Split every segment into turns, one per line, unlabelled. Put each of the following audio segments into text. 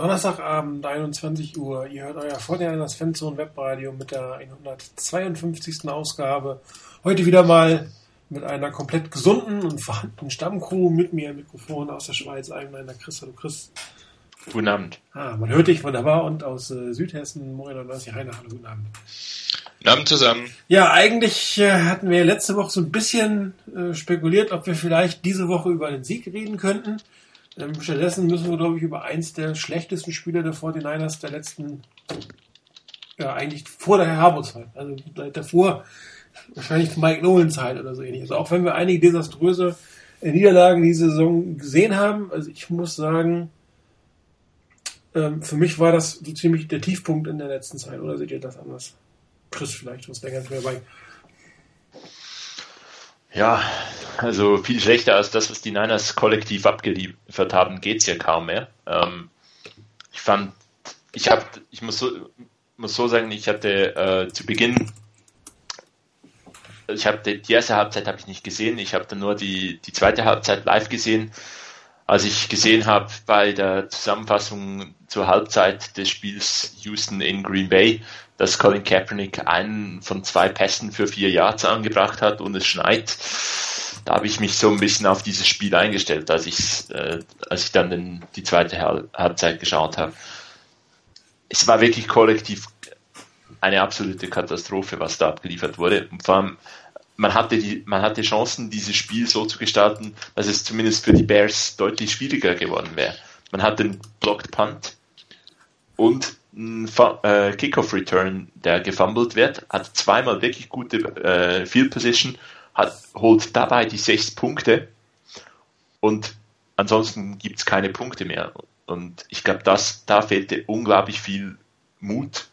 Donnerstagabend, 21 Uhr. Ihr hört euer Vorteil das Fanzone Webradio mit der 152. Ausgabe. Heute wieder mal mit einer komplett gesunden und vorhandenen Stammcrew mit mir im Mikrofon aus der Schweiz. Einmal der Chris. Hallo Chris.
Guten Abend.
Ah, man hört dich wunderbar und aus äh, Südhessen, Moin und Heiner. Hallo, guten Abend.
Guten Abend zusammen.
Ja, eigentlich äh, hatten wir letzte Woche so ein bisschen äh, spekuliert, ob wir vielleicht diese Woche über einen Sieg reden könnten. Ähm, stattdessen müssen wir, glaube ich, über eins der schlechtesten Spieler der 49ers der letzten, ja, eigentlich vor der Harbo-Zeit, also davor, wahrscheinlich Mike Nolan-Zeit oder so ähnlich. Also auch wenn wir einige desaströse äh, Niederlagen diese Saison gesehen haben, also ich muss sagen, ähm, für mich war das so ziemlich der Tiefpunkt in der letzten Zeit, oder seht ihr das anders? Chris vielleicht, was der ganz mehr bei.
Ja, also viel schlechter als das, was die Niners kollektiv abgeliefert haben, geht's ja kaum mehr. Ähm, ich fand, ich habe, ich muss so, muss so sagen, ich hatte äh, zu Beginn, ich habe die, die, erste Halbzeit habe ich nicht gesehen, ich habe dann nur die, die zweite Halbzeit live gesehen. Als ich gesehen habe bei der Zusammenfassung zur Halbzeit des Spiels Houston in Green Bay, dass Colin Kaepernick einen von zwei Pässen für vier Yards angebracht hat und es schneit. Da habe ich mich so ein bisschen auf dieses Spiel eingestellt, als ich, äh, als ich dann den, die zweite Halbzeit geschaut habe. Es war wirklich kollektiv eine absolute Katastrophe, was da abgeliefert wurde. Und vor allem, man hatte, die, man hatte Chancen, dieses Spiel so zu gestalten, dass es zumindest für die Bears deutlich schwieriger geworden wäre. Man hat den Blocked Punt und äh, Kickoff-Return, der gefumbled wird, hat zweimal wirklich gute äh, Field Position, hat, holt dabei die sechs Punkte und ansonsten gibt es keine Punkte mehr. Und ich glaube, da fehlte unglaublich viel Mut.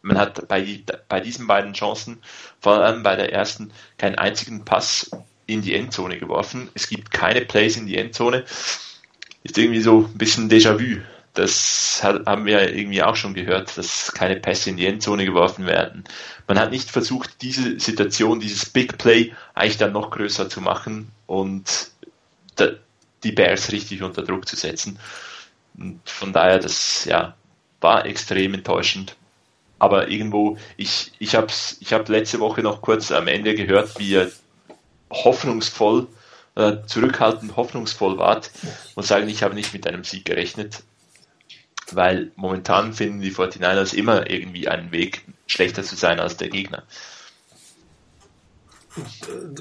Man hat bei, bei diesen beiden Chancen, vor allem bei der ersten, keinen einzigen Pass in die Endzone geworfen. Es gibt keine Plays in die Endzone. Ist irgendwie so ein bisschen Déjà-vu das haben wir irgendwie auch schon gehört, dass keine Pässe in die Endzone geworfen werden. Man hat nicht versucht, diese Situation, dieses Big Play eigentlich dann noch größer zu machen und die Bears richtig unter Druck zu setzen. Und von daher, das ja, war extrem enttäuschend. Aber irgendwo, ich, ich habe ich hab letzte Woche noch kurz am Ende gehört, wie er hoffnungsvoll, äh, zurückhaltend hoffnungsvoll wart und sagen, ich habe nicht mit einem Sieg gerechnet weil momentan finden die 49ers immer irgendwie einen Weg, schlechter zu sein als der Gegner.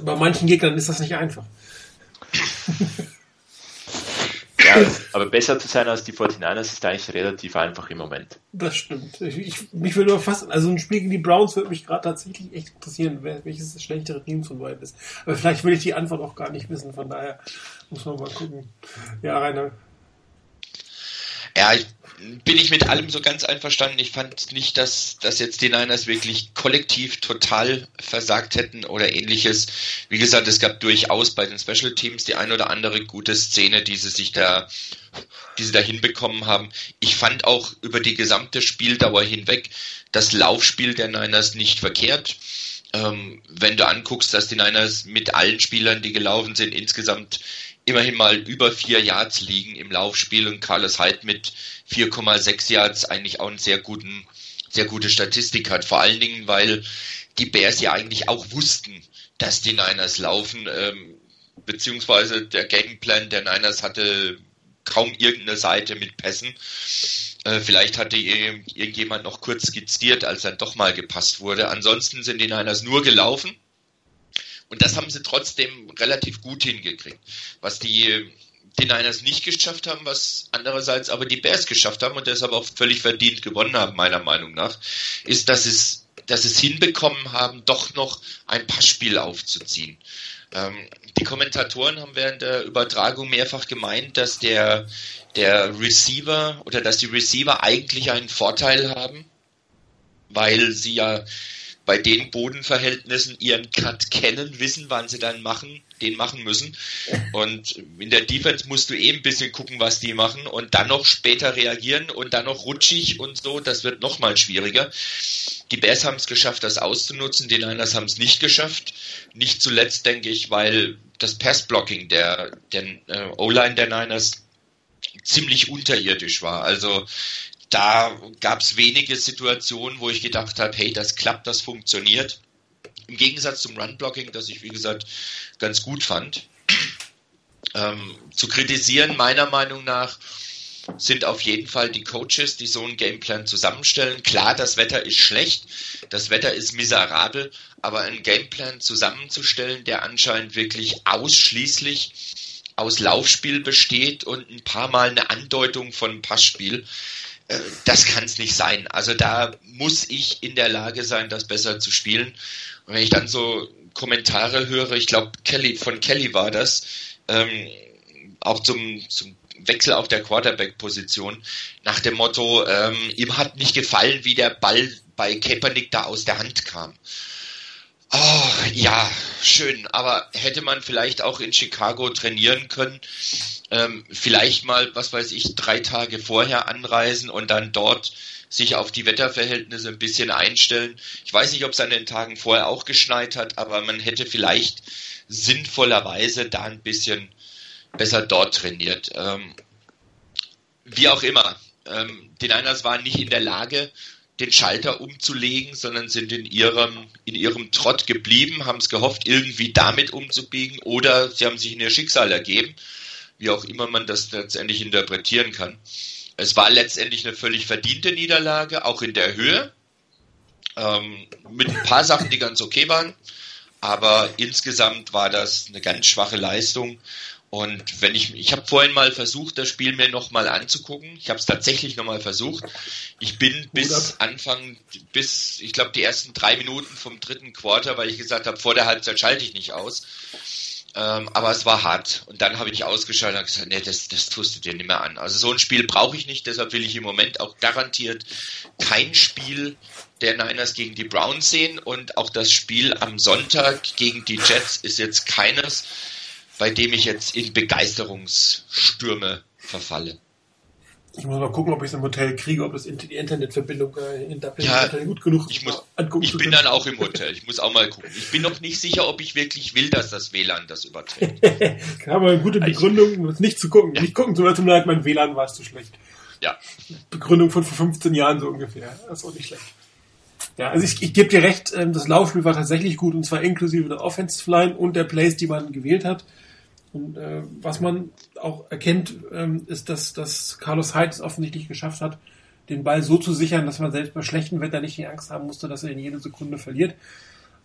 Bei manchen Gegnern ist das nicht einfach.
ja, aber besser zu sein als die 49ers ist eigentlich relativ einfach im Moment.
Das stimmt. Ich, ich, mich würde fast, also ein Spiel gegen die Browns würde mich gerade tatsächlich echt interessieren, welches das schlechtere Team von beiden ist. Aber vielleicht will ich die Antwort auch gar nicht wissen, von daher muss man mal gucken. Ja, Rainer,
ja, bin ich mit allem so ganz einverstanden. Ich fand nicht, dass, dass jetzt die Niners wirklich kollektiv total versagt hätten oder ähnliches. Wie gesagt, es gab durchaus bei den Special Teams die ein oder andere gute Szene, die sie sich da, die sie da hinbekommen haben. Ich fand auch über die gesamte Spieldauer hinweg das Laufspiel der Niners nicht verkehrt. Ähm, wenn du anguckst, dass die Niners mit allen Spielern, die gelaufen sind, insgesamt immerhin mal über vier Yards liegen im Laufspiel und Carlos Hyde mit 4,6 Yards eigentlich auch einen sehr guten, sehr gute Statistik hat. Vor allen Dingen, weil die Bears ja eigentlich auch wussten, dass die Niners laufen, ähm, beziehungsweise der Gameplan der Niners hatte kaum irgendeine Seite mit Pässen. Äh, vielleicht hatte irgendjemand noch kurz skizziert, als dann doch mal gepasst wurde. Ansonsten sind die Niners nur gelaufen und das haben sie trotzdem relativ gut hingekriegt. Was die, die Niners nicht geschafft haben, was andererseits aber die Bears geschafft haben und deshalb auch völlig verdient gewonnen haben, meiner Meinung nach, ist, dass es, dass es hinbekommen haben, doch noch ein Passspiel aufzuziehen. Ähm, die Kommentatoren haben während der Übertragung mehrfach gemeint, dass der, der Receiver oder dass die Receiver eigentlich einen Vorteil haben, weil sie ja bei den Bodenverhältnissen ihren Cut kennen, wissen, wann sie dann machen, den machen müssen. Und in der Defense musst du eh ein bisschen gucken, was die machen und dann noch später reagieren und dann noch rutschig und so. Das wird noch mal schwieriger. Die Bears haben es geschafft, das auszunutzen. Die Niners haben es nicht geschafft. Nicht zuletzt, denke ich, weil das Passblocking der, der äh, O-Line der Niners ziemlich unterirdisch war. Also da gab es wenige Situationen, wo ich gedacht habe, hey, das klappt, das funktioniert. Im Gegensatz zum Run-Blocking, das ich, wie gesagt, ganz gut fand. Ähm, zu kritisieren, meiner Meinung nach, sind auf jeden Fall die Coaches, die so einen Gameplan zusammenstellen. Klar, das Wetter ist schlecht, das Wetter ist miserabel, aber einen Gameplan zusammenzustellen, der anscheinend wirklich ausschließlich aus Laufspiel besteht und ein paar Mal eine Andeutung von Passspiel, das kann es nicht sein. Also da muss ich in der Lage sein, das besser zu spielen. Und wenn ich dann so Kommentare höre, ich glaube, Kelly, von Kelly war das, ähm, auch zum, zum Wechsel auf der Quarterback-Position, nach dem Motto, ähm, ihm hat nicht gefallen, wie der Ball bei Kaepernick da aus der Hand kam. Oh, ja, schön, aber hätte man vielleicht auch in Chicago trainieren können, ähm, vielleicht mal, was weiß ich, drei Tage vorher anreisen und dann dort sich auf die Wetterverhältnisse ein bisschen einstellen. Ich weiß nicht, ob es an den Tagen vorher auch geschneit hat, aber man hätte vielleicht sinnvollerweise da ein bisschen besser dort trainiert. Ähm, wie auch immer. Ähm, die Niners waren nicht in der Lage, den Schalter umzulegen, sondern sind in ihrem, in ihrem Trott geblieben, haben es gehofft, irgendwie damit umzubiegen oder sie haben sich in ihr Schicksal ergeben, wie auch immer man das letztendlich interpretieren kann. Es war letztendlich eine völlig verdiente Niederlage, auch in der Höhe, ähm, mit ein paar Sachen, die ganz okay waren, aber insgesamt war das eine ganz schwache Leistung und wenn ich, ich habe vorhin mal versucht, das Spiel mir nochmal anzugucken. Ich habe es tatsächlich nochmal versucht. Ich bin bis Anfang, bis, ich glaube, die ersten drei Minuten vom dritten Quarter, weil ich gesagt habe, vor der Halbzeit schalte ich nicht aus. Ähm, aber es war hart. Und dann habe ich ausgeschaltet und gesagt, nee, das, das tust du dir nicht mehr an. Also so ein Spiel brauche ich nicht, deshalb will ich im Moment auch garantiert kein Spiel der Niners gegen die Browns sehen. Und auch das Spiel am Sonntag gegen die Jets ist jetzt keines, bei dem ich jetzt in Begeisterungsstürme verfalle.
Ich muss mal gucken, ob ich es im Hotel kriege, ob das die Internetverbindung äh, in
Dublin ja, gut genug ist. Ich, muss, ich bin dann auch im Hotel. Ich muss auch mal gucken. Ich bin noch nicht sicher, ob ich wirklich will, dass das WLAN das überträgt.
Aber eine gute also Begründung, um es nicht zu gucken. Ja. Nicht gucken zu tut mir mein WLAN war es zu schlecht.
Ja.
Begründung von vor 15 Jahren so ungefähr. Das ist auch nicht schlecht. Ja, also ich, ich gebe dir recht, ähm, das Laufspiel war tatsächlich gut und zwar inklusive der Offensive Line und der Plays, die man gewählt hat. Und äh, was man auch erkennt, ähm, ist, dass, dass Carlos es offensichtlich geschafft hat, den Ball so zu sichern, dass man selbst bei schlechtem Wetter nicht die Angst haben musste, dass er in jede Sekunde verliert.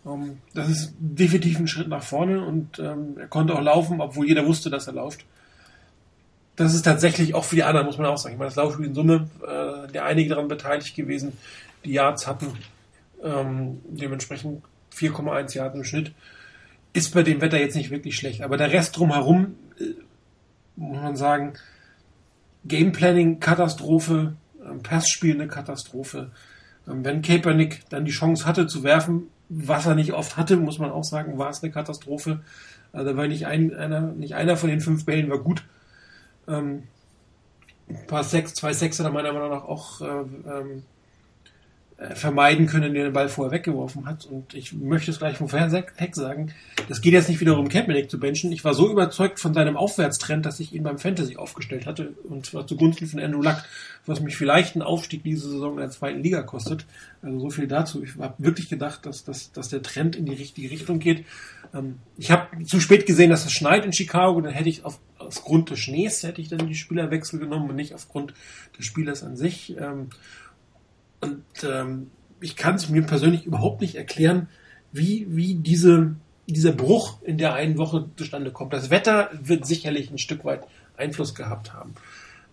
Ähm, das ist definitiv ein Schritt nach vorne und ähm, er konnte auch laufen, obwohl jeder wusste, dass er läuft. Das ist tatsächlich auch für die anderen, muss man auch sagen. Ich meine, das Laufspiel in Summe, äh, der einige daran beteiligt gewesen, die Yards hatten, ähm, dementsprechend 4,1 Yards im Schnitt ist bei dem Wetter jetzt nicht wirklich schlecht. Aber der Rest drumherum, äh, muss man sagen, Gameplanning Katastrophe, ähm, Passspiel eine Katastrophe. Ähm, wenn Kaepernick dann die Chance hatte zu werfen, was er nicht oft hatte, muss man auch sagen, war es eine Katastrophe. Also weil nicht ein, einer, nicht einer von den fünf Bällen war gut. Ähm, ein paar Sechs, zwei Sechser da meiner Meinung nach auch äh, ähm, äh, vermeiden können, der den Ball vorher weggeworfen hat. Und ich möchte es gleich vom Heck sagen, das geht jetzt nicht wieder um Kaepernick zu benchen. Ich war so überzeugt von seinem Aufwärtstrend, dass ich ihn beim Fantasy aufgestellt hatte, und zwar zugunsten von Andrew Luck, was mich vielleicht einen Aufstieg diese Saison in der zweiten Liga kostet. Also so viel dazu. Ich habe wirklich gedacht, dass, dass, dass der Trend in die richtige Richtung geht. Ähm, ich habe zu spät gesehen, dass es schneit in Chicago, dann hätte ich auf, aufgrund des Schnees hätte ich dann die Spielerwechsel genommen und nicht aufgrund des Spielers an sich. Und ähm, ich kann es mir persönlich überhaupt nicht erklären, wie, wie diese, dieser Bruch in der einen Woche zustande kommt. Das Wetter wird sicherlich ein Stück weit Einfluss gehabt haben.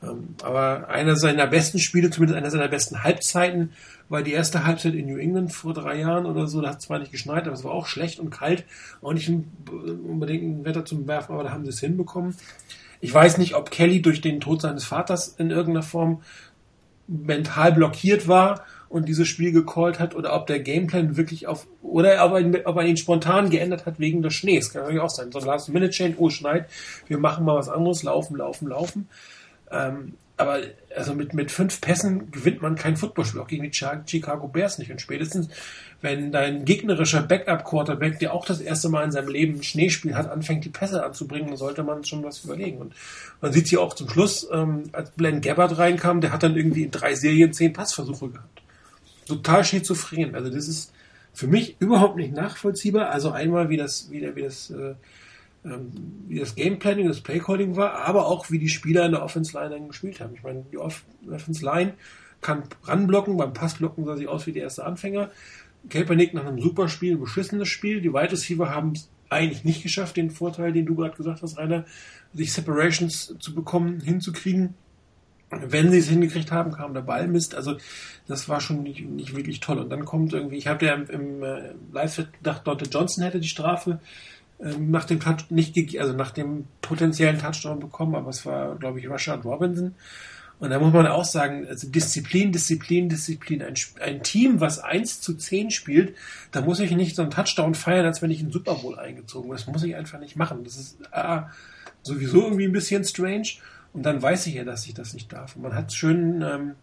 Ähm, aber einer seiner besten Spiele, zumindest einer seiner besten Halbzeiten, war die erste Halbzeit in New England vor drei Jahren oder so. Da hat es zwar nicht geschneit, aber es war auch schlecht und kalt. Auch nicht unbedingt ein Wetter zum Werfen, aber da haben sie es hinbekommen. Ich weiß nicht, ob Kelly durch den Tod seines Vaters in irgendeiner Form mental blockiert war und dieses Spiel gecallt hat oder ob der Gameplan wirklich auf oder ob er, ob er ihn spontan geändert hat wegen des Schnees. Kann natürlich auch sein. So ein Last Minute Change, oh schneit, wir machen mal was anderes, laufen, laufen, laufen. Ähm, aber also mit, mit fünf Pässen gewinnt man kein Footballspiel, auch gegen die Chicago Bears nicht. Und spätestens, wenn dein gegnerischer Backup-Quarterback, der auch das erste Mal in seinem Leben ein Schneespiel hat, anfängt, die Pässe anzubringen, sollte man schon was überlegen. Und man sieht hier auch zum Schluss, ähm, als Glenn Gabbard reinkam, der hat dann irgendwie in drei Serien zehn Passversuche gehabt. Total schizophren. Also das ist für mich überhaupt nicht nachvollziehbar. Also einmal, wie das, wie, der, wie das äh, wie das Gameplanning, das Playcalling war, aber auch wie die Spieler in der Offense Line dann gespielt haben. Ich meine, die Offense Line kann ranblocken, beim Passblocken sah sie aus wie der erste Anfänger. Kaepernick nach einem super Spiel, beschissenes Spiel. Die Wide Receiver haben es eigentlich nicht geschafft, den Vorteil, den du gerade gesagt hast, Rainer, sich Separations zu bekommen, hinzukriegen. Wenn sie es hingekriegt haben, kam der Ball Mist. Also das war schon nicht, nicht wirklich toll. Und dann kommt irgendwie, ich habe ja im, im äh, Live gedacht, Dante Johnson hätte die Strafe ähm, nach dem Touch nicht also nach dem potenziellen Touchdown bekommen, aber es war, glaube ich, Rashad Robinson. Und da muss man auch sagen, also Disziplin, Disziplin, Disziplin. Ein, ein Team, was 1 zu 10 spielt, da muss ich nicht so einen Touchdown feiern, als wenn ich einen Super Bowl eingezogen bin. Das muss ich einfach nicht machen. Das ist ah, sowieso irgendwie ein bisschen strange. Und dann weiß ich ja, dass ich das nicht darf. Und man hat schön ähm,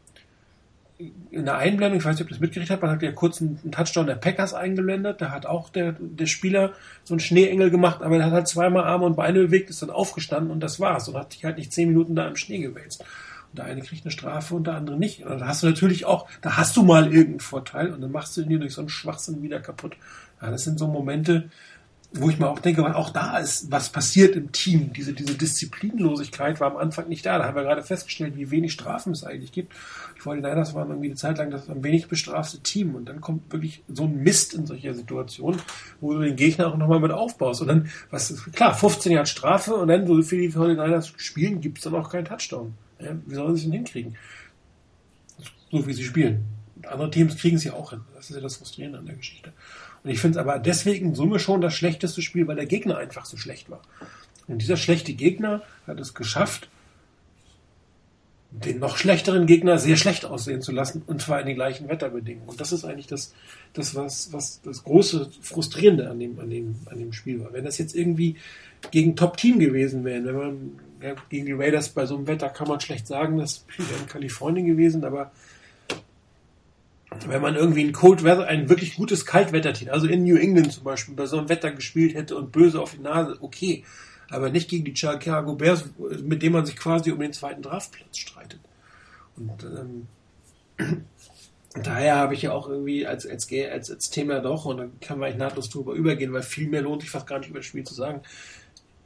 in der Einblendung, ich weiß nicht, ob ihr das mitgekriegt habt, man hat ja kurz einen, Touchdown der Packers eingeblendet. Da hat auch der, der Spieler so einen Schneeengel gemacht, aber er hat halt zweimal Arme und Beine bewegt, ist dann aufgestanden und das war's. Und hat sich halt nicht zehn Minuten da im Schnee gewälzt. Und der eine kriegt eine Strafe und der andere nicht. Und da hast du natürlich auch, da hast du mal irgendeinen Vorteil und dann machst du ihn dir durch so einen Schwachsinn wieder kaputt. Ja, das sind so Momente, wo ich mir auch denke, auch da ist was passiert im Team. Diese, diese Disziplinlosigkeit war am Anfang nicht da. Da haben wir gerade festgestellt, wie wenig Strafen es eigentlich gibt. Die 49ers waren irgendwie eine Zeit lang das am wenig bestrafte Team. Und dann kommt wirklich so ein Mist in solcher Situation, wo du den Gegner auch nochmal mit aufbaust. Und dann, was ist, klar, 15 Jahre Strafe und dann, so viel die 49ers spielen, gibt es dann auch keinen Touchdown. Ja, wie sollen sie es denn hinkriegen? So wie sie spielen. andere Teams kriegen ja auch hin. Das ist ja das Frustrierende an der Geschichte. Und ich finde es aber deswegen in Summe schon das schlechteste Spiel, weil der Gegner einfach so schlecht war. Und dieser schlechte Gegner hat es geschafft, den noch schlechteren Gegner sehr schlecht aussehen zu lassen, und zwar in den gleichen Wetterbedingungen. Und das ist eigentlich das, das was, was das große Frustrierende an dem, an dem, an dem Spiel war. Wenn das jetzt irgendwie gegen Top-Team gewesen wäre, wenn man ja, gegen die Raiders bei so einem Wetter kann man schlecht sagen, das wäre in Kalifornien gewesen, aber wenn man irgendwie ein Cold Weather, ein wirklich gutes Kaltwetterteam, also in New England zum Beispiel, bei so einem Wetter gespielt hätte und böse auf die Nase, okay. Aber nicht gegen die Chicago Bears, mit dem man sich quasi um den zweiten Draftplatz streitet. Und ähm, daher habe ich ja auch irgendwie als, als, als, als Thema doch, und dann kann man eigentlich nahtlos drüber übergehen, weil viel mehr lohnt sich fast gar nicht über das Spiel zu sagen,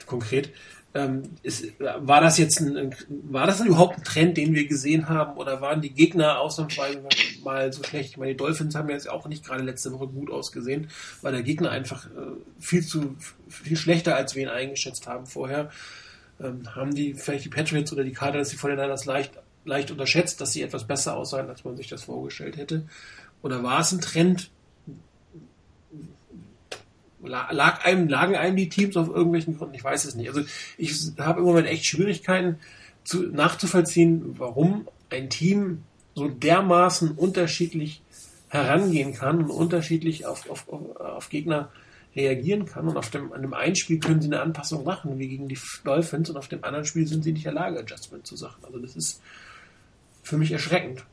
konkret, ähm, ist, war das jetzt ein, war das überhaupt ein Trend, den wir gesehen haben, oder waren die Gegner ausnahmsweise mal so schlecht? Ich meine, die Dolphins haben jetzt auch nicht gerade letzte Woche gut ausgesehen, weil der Gegner einfach äh, viel zu viel schlechter als wir ihn eingeschätzt haben vorher. Ähm, haben die vielleicht die Patriots oder die Cardinals die Niners leicht leicht unterschätzt, dass sie etwas besser aussahen, als man sich das vorgestellt hätte? Oder war es ein Trend, lag einem, lagen einem die Teams auf irgendwelchen Gründen? Ich weiß es nicht. Also ich habe im Moment echt Schwierigkeiten zu, nachzuvollziehen, warum ein Team so dermaßen unterschiedlich herangehen kann und unterschiedlich auf, auf, auf Gegner reagieren kann. Und auf dem, an dem einen Spiel können sie eine Anpassung machen, wie gegen die Dolphins, und auf dem anderen Spiel sind sie nicht in der Lage, Adjustment zu machen. Also das ist für mich erschreckend.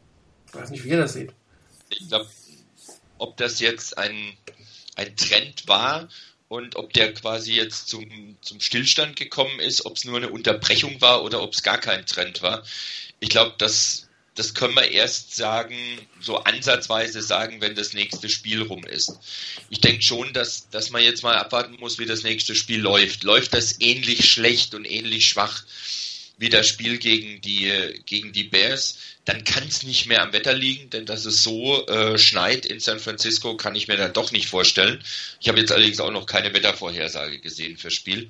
Ich weiß nicht, wie ihr das seht.
Ich glaube, ob das jetzt ein ein Trend war und ob der quasi jetzt zum, zum Stillstand gekommen ist, ob es nur eine Unterbrechung war oder ob es gar kein Trend war. Ich glaube, das, das können wir erst sagen, so ansatzweise sagen, wenn das nächste Spiel rum ist. Ich denke schon, dass, dass man jetzt mal abwarten muss, wie das nächste Spiel läuft. Läuft das ähnlich schlecht und ähnlich schwach? Wie das Spiel gegen die, gegen die Bears, dann kann es nicht mehr am Wetter liegen, denn dass es so äh, schneit in San Francisco, kann ich mir dann doch nicht vorstellen. Ich habe jetzt allerdings auch noch keine Wettervorhersage gesehen fürs Spiel.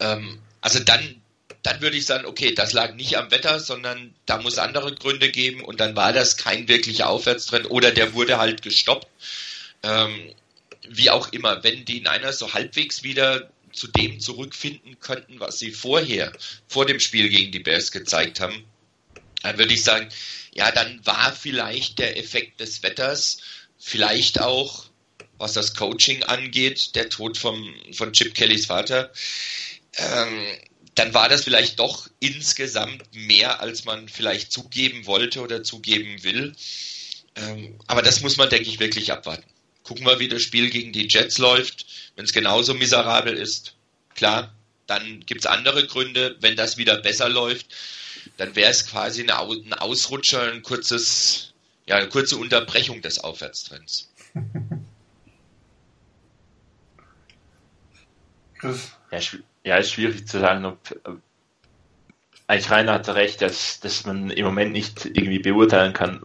Ähm, also dann, dann würde ich sagen, okay, das lag nicht am Wetter, sondern da muss andere Gründe geben und dann war das kein wirklicher Aufwärtstrend oder der wurde halt gestoppt. Ähm, wie auch immer, wenn die Niners so halbwegs wieder zu dem zurückfinden könnten, was sie vorher, vor dem Spiel gegen die Bears gezeigt haben, dann würde ich sagen, ja, dann war vielleicht der Effekt des Wetters, vielleicht auch, was das Coaching angeht, der Tod vom, von Chip Kellys Vater, ähm, dann war das vielleicht doch insgesamt mehr, als man vielleicht zugeben wollte oder zugeben will. Ähm, aber das muss man, denke ich, wirklich abwarten. Gucken wir, wie das Spiel gegen die Jets läuft. Wenn es genauso miserabel ist, klar, dann gibt es andere Gründe. Wenn das wieder besser läuft, dann wäre es quasi ein Ausrutscher, ein kurzes, ja, eine kurze Unterbrechung des Aufwärtstrends.
Ja, ja, ist schwierig zu sagen, ob eigentlich Rainer hatte recht, dass, dass man im Moment nicht irgendwie beurteilen kann,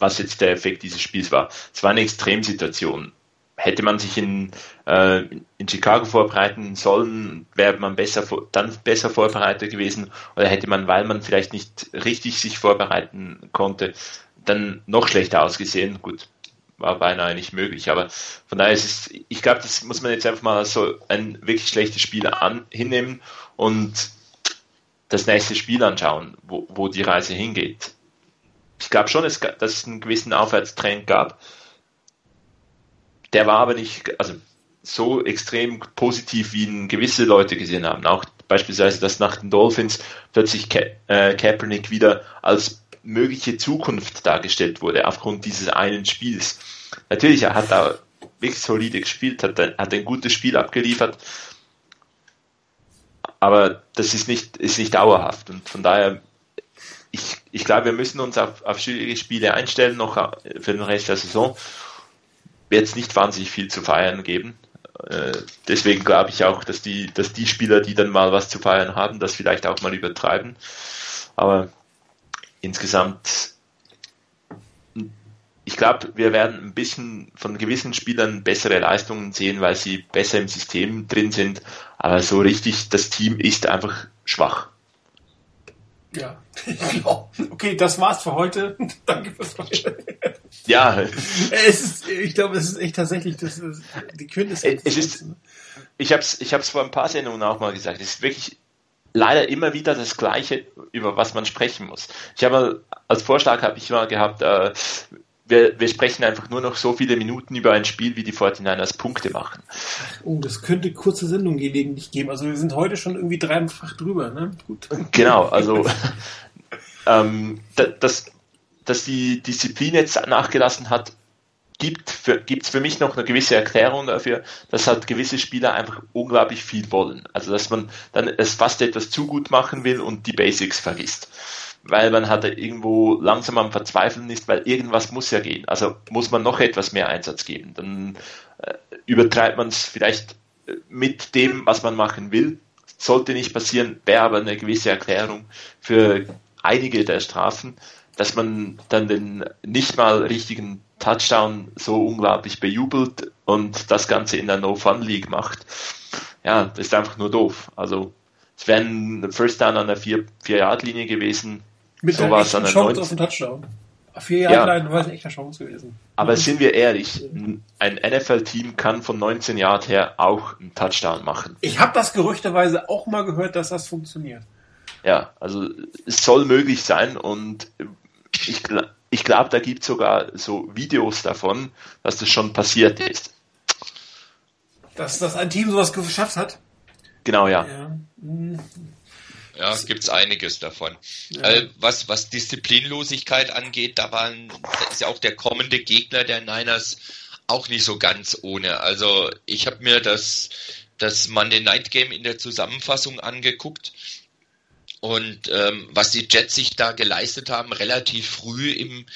was jetzt der Effekt dieses Spiels war. Es war eine Extremsituation. Hätte man sich in, äh, in Chicago vorbereiten sollen, wäre man besser dann besser vorbereitet gewesen oder hätte man, weil man vielleicht nicht richtig sich vorbereiten konnte, dann noch schlechter ausgesehen. Gut, war beinahe nicht möglich. Aber von daher ist es, ich glaube, das muss man jetzt einfach mal so ein wirklich schlechtes Spiel an, hinnehmen und das nächste Spiel anschauen, wo, wo die Reise hingeht. Ich glaube schon, dass es einen gewissen Aufwärtstrend gab. Der war aber nicht, also so extrem positiv, wie ihn gewisse Leute gesehen haben. Auch beispielsweise, dass nach den Dolphins plötzlich Ka äh, Kaepernick wieder als mögliche Zukunft dargestellt wurde, aufgrund dieses einen Spiels. Natürlich, er hat da wirklich solide gespielt, hat, hat ein gutes Spiel abgeliefert, aber das ist nicht, ist nicht dauerhaft und von daher, ich, ich glaube, wir müssen uns auf, auf schwierige Spiele einstellen, noch für den Rest der Saison. Wird es nicht wahnsinnig viel zu feiern geben. Äh, deswegen glaube ich auch, dass die, dass die Spieler, die dann mal was zu feiern haben, das vielleicht auch mal übertreiben. Aber insgesamt, ich glaube, wir werden ein bisschen von gewissen Spielern bessere Leistungen sehen, weil sie besser im System drin sind. Aber so richtig, das Team ist einfach schwach.
Ja, okay, das war's für heute. Danke fürs Vorstellen.
Ja.
Es ist, ich glaube, es ist echt tatsächlich das ist die Quintessenz.
Es ist, ich habe es ich hab's vor ein paar Sendungen auch mal gesagt. Es ist wirklich leider immer wieder das Gleiche, über was man sprechen muss. Ich habe als Vorschlag habe ich mal gehabt, äh, wir, wir, sprechen einfach nur noch so viele Minuten über ein Spiel, wie die 49ers Punkte machen.
Oh, das könnte kurze Sendung gelegentlich geben. Also wir sind heute schon irgendwie dreifach drüber, ne?
Gut. Genau, also ähm, dass, dass die Disziplin jetzt nachgelassen hat, gibt für, gibt's für mich noch eine gewisse Erklärung dafür, dass halt gewisse Spieler einfach unglaublich viel wollen. Also dass man dann es fast etwas zu gut machen will und die Basics vergisst. Weil man halt irgendwo langsam am Verzweifeln ist, weil irgendwas muss ja gehen. Also muss man noch etwas mehr Einsatz geben. Dann äh, übertreibt man es vielleicht äh, mit dem, was man machen will. Sollte nicht passieren, wäre aber eine gewisse Erklärung für einige der Strafen, dass man dann den nicht mal richtigen Touchdown so unglaublich bejubelt und das Ganze in der No-Fun-League macht. Ja, das ist einfach nur doof. Also es wäre ein First Down an der 4-Yard-Linie gewesen.
Mit so war es an der Chance 19. auf den Touchdown. Vier Jahre ja. war es eine echte Chance gewesen.
Aber sind wir ehrlich, ein NFL-Team kann von 19 Yard her auch einen Touchdown machen.
Ich habe das gerüchteweise auch mal gehört, dass das funktioniert.
Ja, also es soll möglich sein und ich, ich glaube, da gibt es sogar so Videos davon, dass das schon passiert ist.
Dass, dass ein Team sowas geschafft hat?
Genau, ja.
Ja, ja gibt es einiges davon. Ja. Äh, was, was Disziplinlosigkeit angeht, da, waren, da ist ja auch der kommende Gegner der Niners auch nicht so ganz ohne. Also ich habe mir das, das Monday Night Game in der Zusammenfassung angeguckt und ähm, was die Jets sich da geleistet haben, relativ früh im,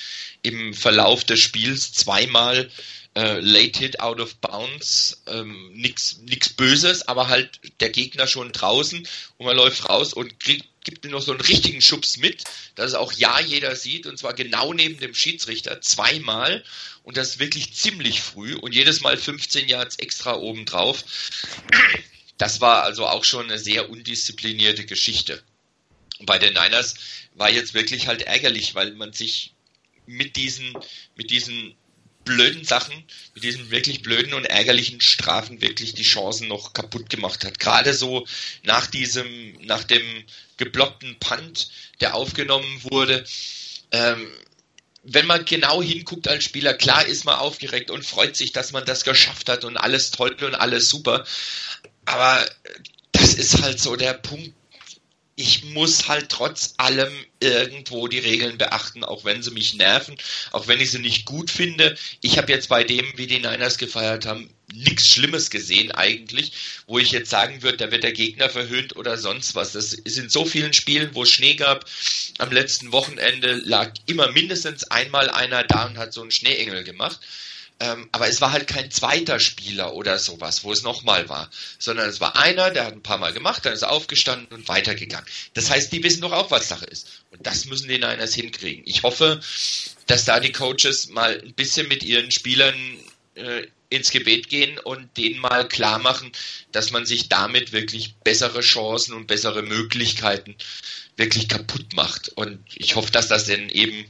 im Verlauf des Spiels, zweimal äh, Late Hit out of bounds, ähm, nix, nix Böses, aber halt der Gegner schon draußen und man läuft raus und kriegt, gibt ihm noch so einen richtigen Schubs mit, dass es auch ja jeder sieht und zwar genau neben dem Schiedsrichter zweimal und das wirklich ziemlich früh und jedes Mal 15 Yards extra obendrauf. Das war also auch schon eine sehr undisziplinierte Geschichte bei den Niners war jetzt wirklich halt ärgerlich, weil man sich mit diesen, mit diesen blöden Sachen, mit diesen wirklich blöden und ärgerlichen Strafen wirklich die Chancen noch kaputt gemacht hat. Gerade so nach diesem, nach dem geblockten Punt, der aufgenommen wurde. Ähm, wenn man genau hinguckt als Spieler, klar ist man aufgeregt und freut sich, dass man das geschafft hat und alles toll und alles super. Aber das ist halt so der Punkt, ich muss halt trotz allem irgendwo die Regeln beachten, auch wenn sie mich nerven, auch wenn ich sie nicht gut finde. Ich habe jetzt bei dem, wie die Niners gefeiert haben, nichts Schlimmes gesehen eigentlich, wo ich jetzt sagen würde, da wird der Gegner verhöhnt oder sonst was. Das ist in so vielen Spielen, wo es Schnee gab. Am letzten Wochenende lag immer mindestens einmal einer da und hat so einen Schneeengel gemacht. Ähm, aber es war halt kein zweiter Spieler oder sowas, wo es nochmal war, sondern es war einer, der hat ein paar Mal gemacht, dann ist er aufgestanden und weitergegangen. Das heißt, die wissen doch auch, was Sache ist. Und das müssen die Niners hinkriegen. Ich hoffe, dass da die Coaches mal ein bisschen mit ihren Spielern äh, ins Gebet gehen und denen mal klar machen, dass man sich damit wirklich bessere Chancen und bessere Möglichkeiten wirklich kaputt macht. Und ich hoffe, dass das denn eben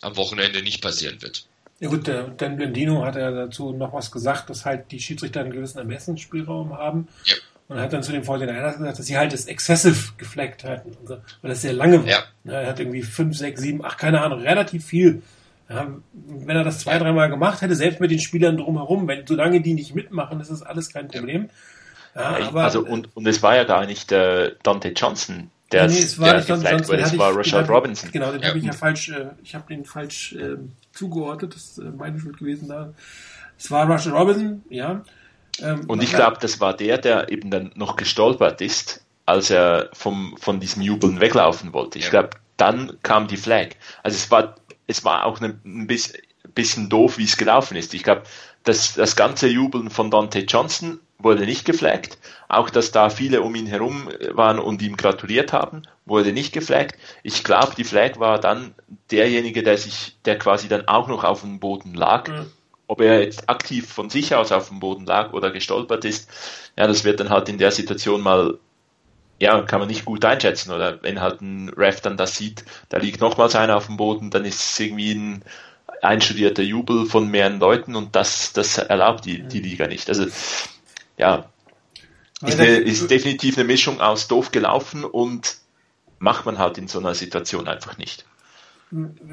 am Wochenende nicht passieren wird.
Ja gut, der Dan Blendino hat ja dazu noch was gesagt, dass halt die Schiedsrichter einen gewissen Ermessensspielraum haben. Ja. Und er hat dann zu den 49ers gesagt, dass sie halt das Excessive gefleckt hatten, weil das sehr lange war. Ja. Er hat irgendwie 5, 6, 7, 8, keine Ahnung, relativ viel. Ja, wenn er das zwei, dreimal gemacht hätte, selbst mit den Spielern drumherum, wenn, solange die nicht mitmachen, ist das alles kein Problem.
Ja, also, und, und es war ja gar nicht äh, Dante Johnson, der, nee, es war der nicht gefleckt
wurde, es war Rashad Robinson. Genau, den ja. habe ich ja falsch, äh, ich habe den falsch äh, zugeordnet, das ist äh, meine Schuld gewesen da. Es war Rashad Robinson, ja.
Ähm, und ich glaube, das war der, der eben dann noch gestolpert ist, als er vom, von diesem Jubeln weglaufen wollte. Ich ja. glaube, dann kam die Flag. Also es war, es war auch ein, ein bisschen, bisschen doof, wie es gelaufen ist. Ich glaube, das, das ganze Jubeln von Dante Johnson wurde nicht geflaggt. Auch, dass da viele um ihn herum waren und ihm gratuliert haben, wurde nicht geflaggt. Ich glaube, die Flag war dann derjenige, der sich, der quasi dann auch noch auf dem Boden lag. Mhm. Ob er jetzt aktiv von sich aus auf dem Boden lag oder gestolpert ist, ja, das wird dann halt in der Situation mal, ja, kann man nicht gut einschätzen. Oder wenn halt ein Ref dann das sieht, da liegt nochmals einer auf dem Boden, dann ist es irgendwie ein einstudierter Jubel von mehreren Leuten und das, das erlaubt die, die Liga nicht. Also ja, ist, eine, ist definitiv eine Mischung aus doof gelaufen und macht man halt in so einer Situation einfach nicht.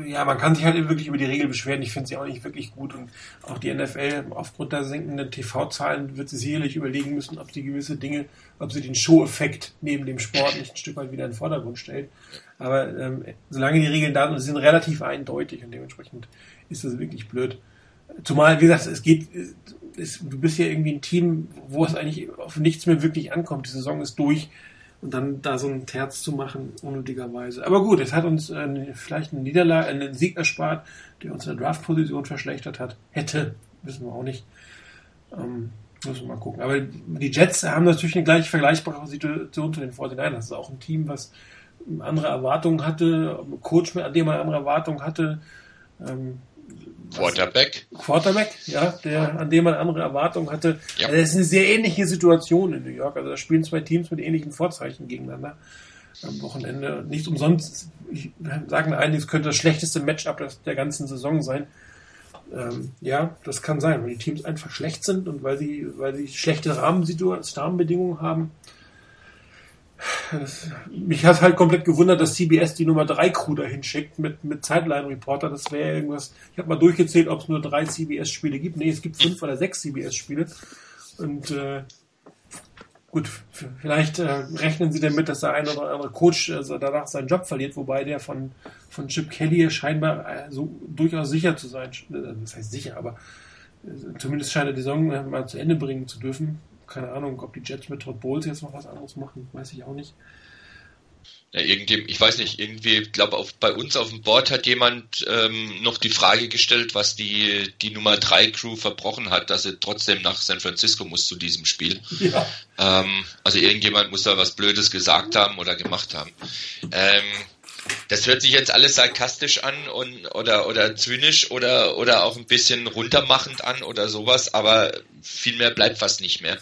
Ja, man kann sich halt wirklich über die Regel beschweren. Ich finde sie auch nicht wirklich gut. Und auch die NFL, aufgrund der sinkenden TV-Zahlen, wird sie sicherlich überlegen müssen, ob sie gewisse Dinge, ob sie den Show-Effekt neben dem Sport nicht ein Stück weit wieder in den Vordergrund stellt. Aber ähm, solange die Regeln da sind, sie sind relativ eindeutig und dementsprechend ist das wirklich blöd. Zumal, wie gesagt, es geht, es, du bist ja irgendwie ein Team, wo es eigentlich auf nichts mehr wirklich ankommt. Die Saison ist durch und dann da so ein Terz zu machen, unnötigerweise. Aber gut, es hat uns äh, vielleicht einen Niederlage, einen Sieg erspart, der uns in der Draftposition verschlechtert hat. Hätte, wissen wir auch nicht. Ähm, müssen wir mal gucken. Aber die Jets haben natürlich eine gleich vergleichbare Situation zu den 49ers. Das ist auch ein Team, was andere Erwartungen hatte, Coach, an dem man andere Erwartungen hatte.
Ähm, Quarterback.
Quarterback, ja, der, an dem man andere Erwartungen hatte. Ja. Also das ist eine sehr ähnliche Situation in New York. Also da spielen zwei Teams mit ähnlichen Vorzeichen gegeneinander am Wochenende. Nicht umsonst, ich sage einen, es könnte das schlechteste Matchup der ganzen Saison sein. Ähm, ja, das kann sein, weil die Teams einfach schlecht sind und weil sie, weil sie schlechte Rahmenbedingungen haben mich hat halt komplett gewundert, dass CBS die Nummer 3 Crew dahin schickt mit, mit Sideline Reporter. Das wäre irgendwas. Ich habe mal durchgezählt, ob es nur drei CBS-Spiele gibt. Nee, es gibt fünf oder sechs CBS-Spiele. Und äh, gut, vielleicht äh, rechnen sie damit, dass der ein oder andere Coach äh, danach seinen Job verliert, wobei der von, von Chip Kelly scheinbar äh, so durchaus sicher zu sein. Äh, das heißt sicher, aber äh, zumindest scheint er die Saison äh, mal zu Ende bringen zu dürfen keine Ahnung, ob die Jets mit Todd Bowles jetzt noch was anderes machen, weiß ich auch nicht.
Ja, irgendwie, ich weiß nicht, irgendwie, ich glaube, bei uns auf dem Board hat jemand ähm, noch die Frage gestellt, was die, die Nummer 3 Crew verbrochen hat, dass sie trotzdem nach San Francisco muss zu diesem Spiel. Ja. Ähm, also irgendjemand muss da was Blödes gesagt haben oder gemacht haben. Ähm, das hört sich jetzt alles sarkastisch an und oder oder zynisch oder oder auch ein bisschen runtermachend an oder sowas, aber viel mehr bleibt fast nicht mehr.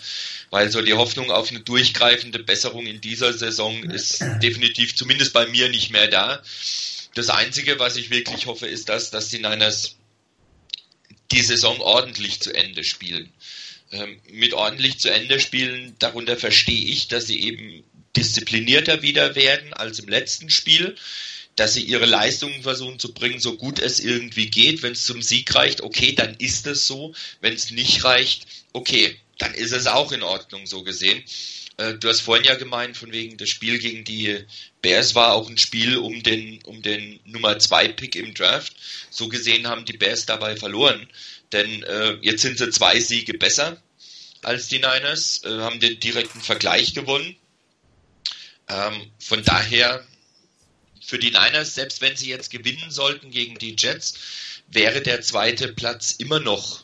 Weil so die Hoffnung auf eine durchgreifende Besserung in dieser Saison ist definitiv zumindest bei mir nicht mehr da. Das Einzige, was ich wirklich hoffe, ist das, dass die Niners die Saison ordentlich zu Ende spielen. Ähm, mit ordentlich zu Ende spielen, darunter verstehe ich, dass sie eben disziplinierter wieder werden als im letzten Spiel, dass sie ihre Leistungen versuchen zu bringen, so gut es irgendwie geht. Wenn es zum Sieg reicht, okay, dann ist es so. Wenn es nicht reicht, okay, dann ist es auch in Ordnung so gesehen. Äh, du hast vorhin ja gemeint, von wegen das Spiel gegen die Bears war auch ein Spiel um den, um den Nummer 2 Pick im Draft. So gesehen haben die Bears dabei verloren. Denn äh, jetzt sind sie zwei Siege besser als die Niners, äh, haben den direkten Vergleich gewonnen. Ähm, von daher für die Niners, selbst wenn sie jetzt gewinnen sollten gegen die Jets, wäre der zweite Platz immer noch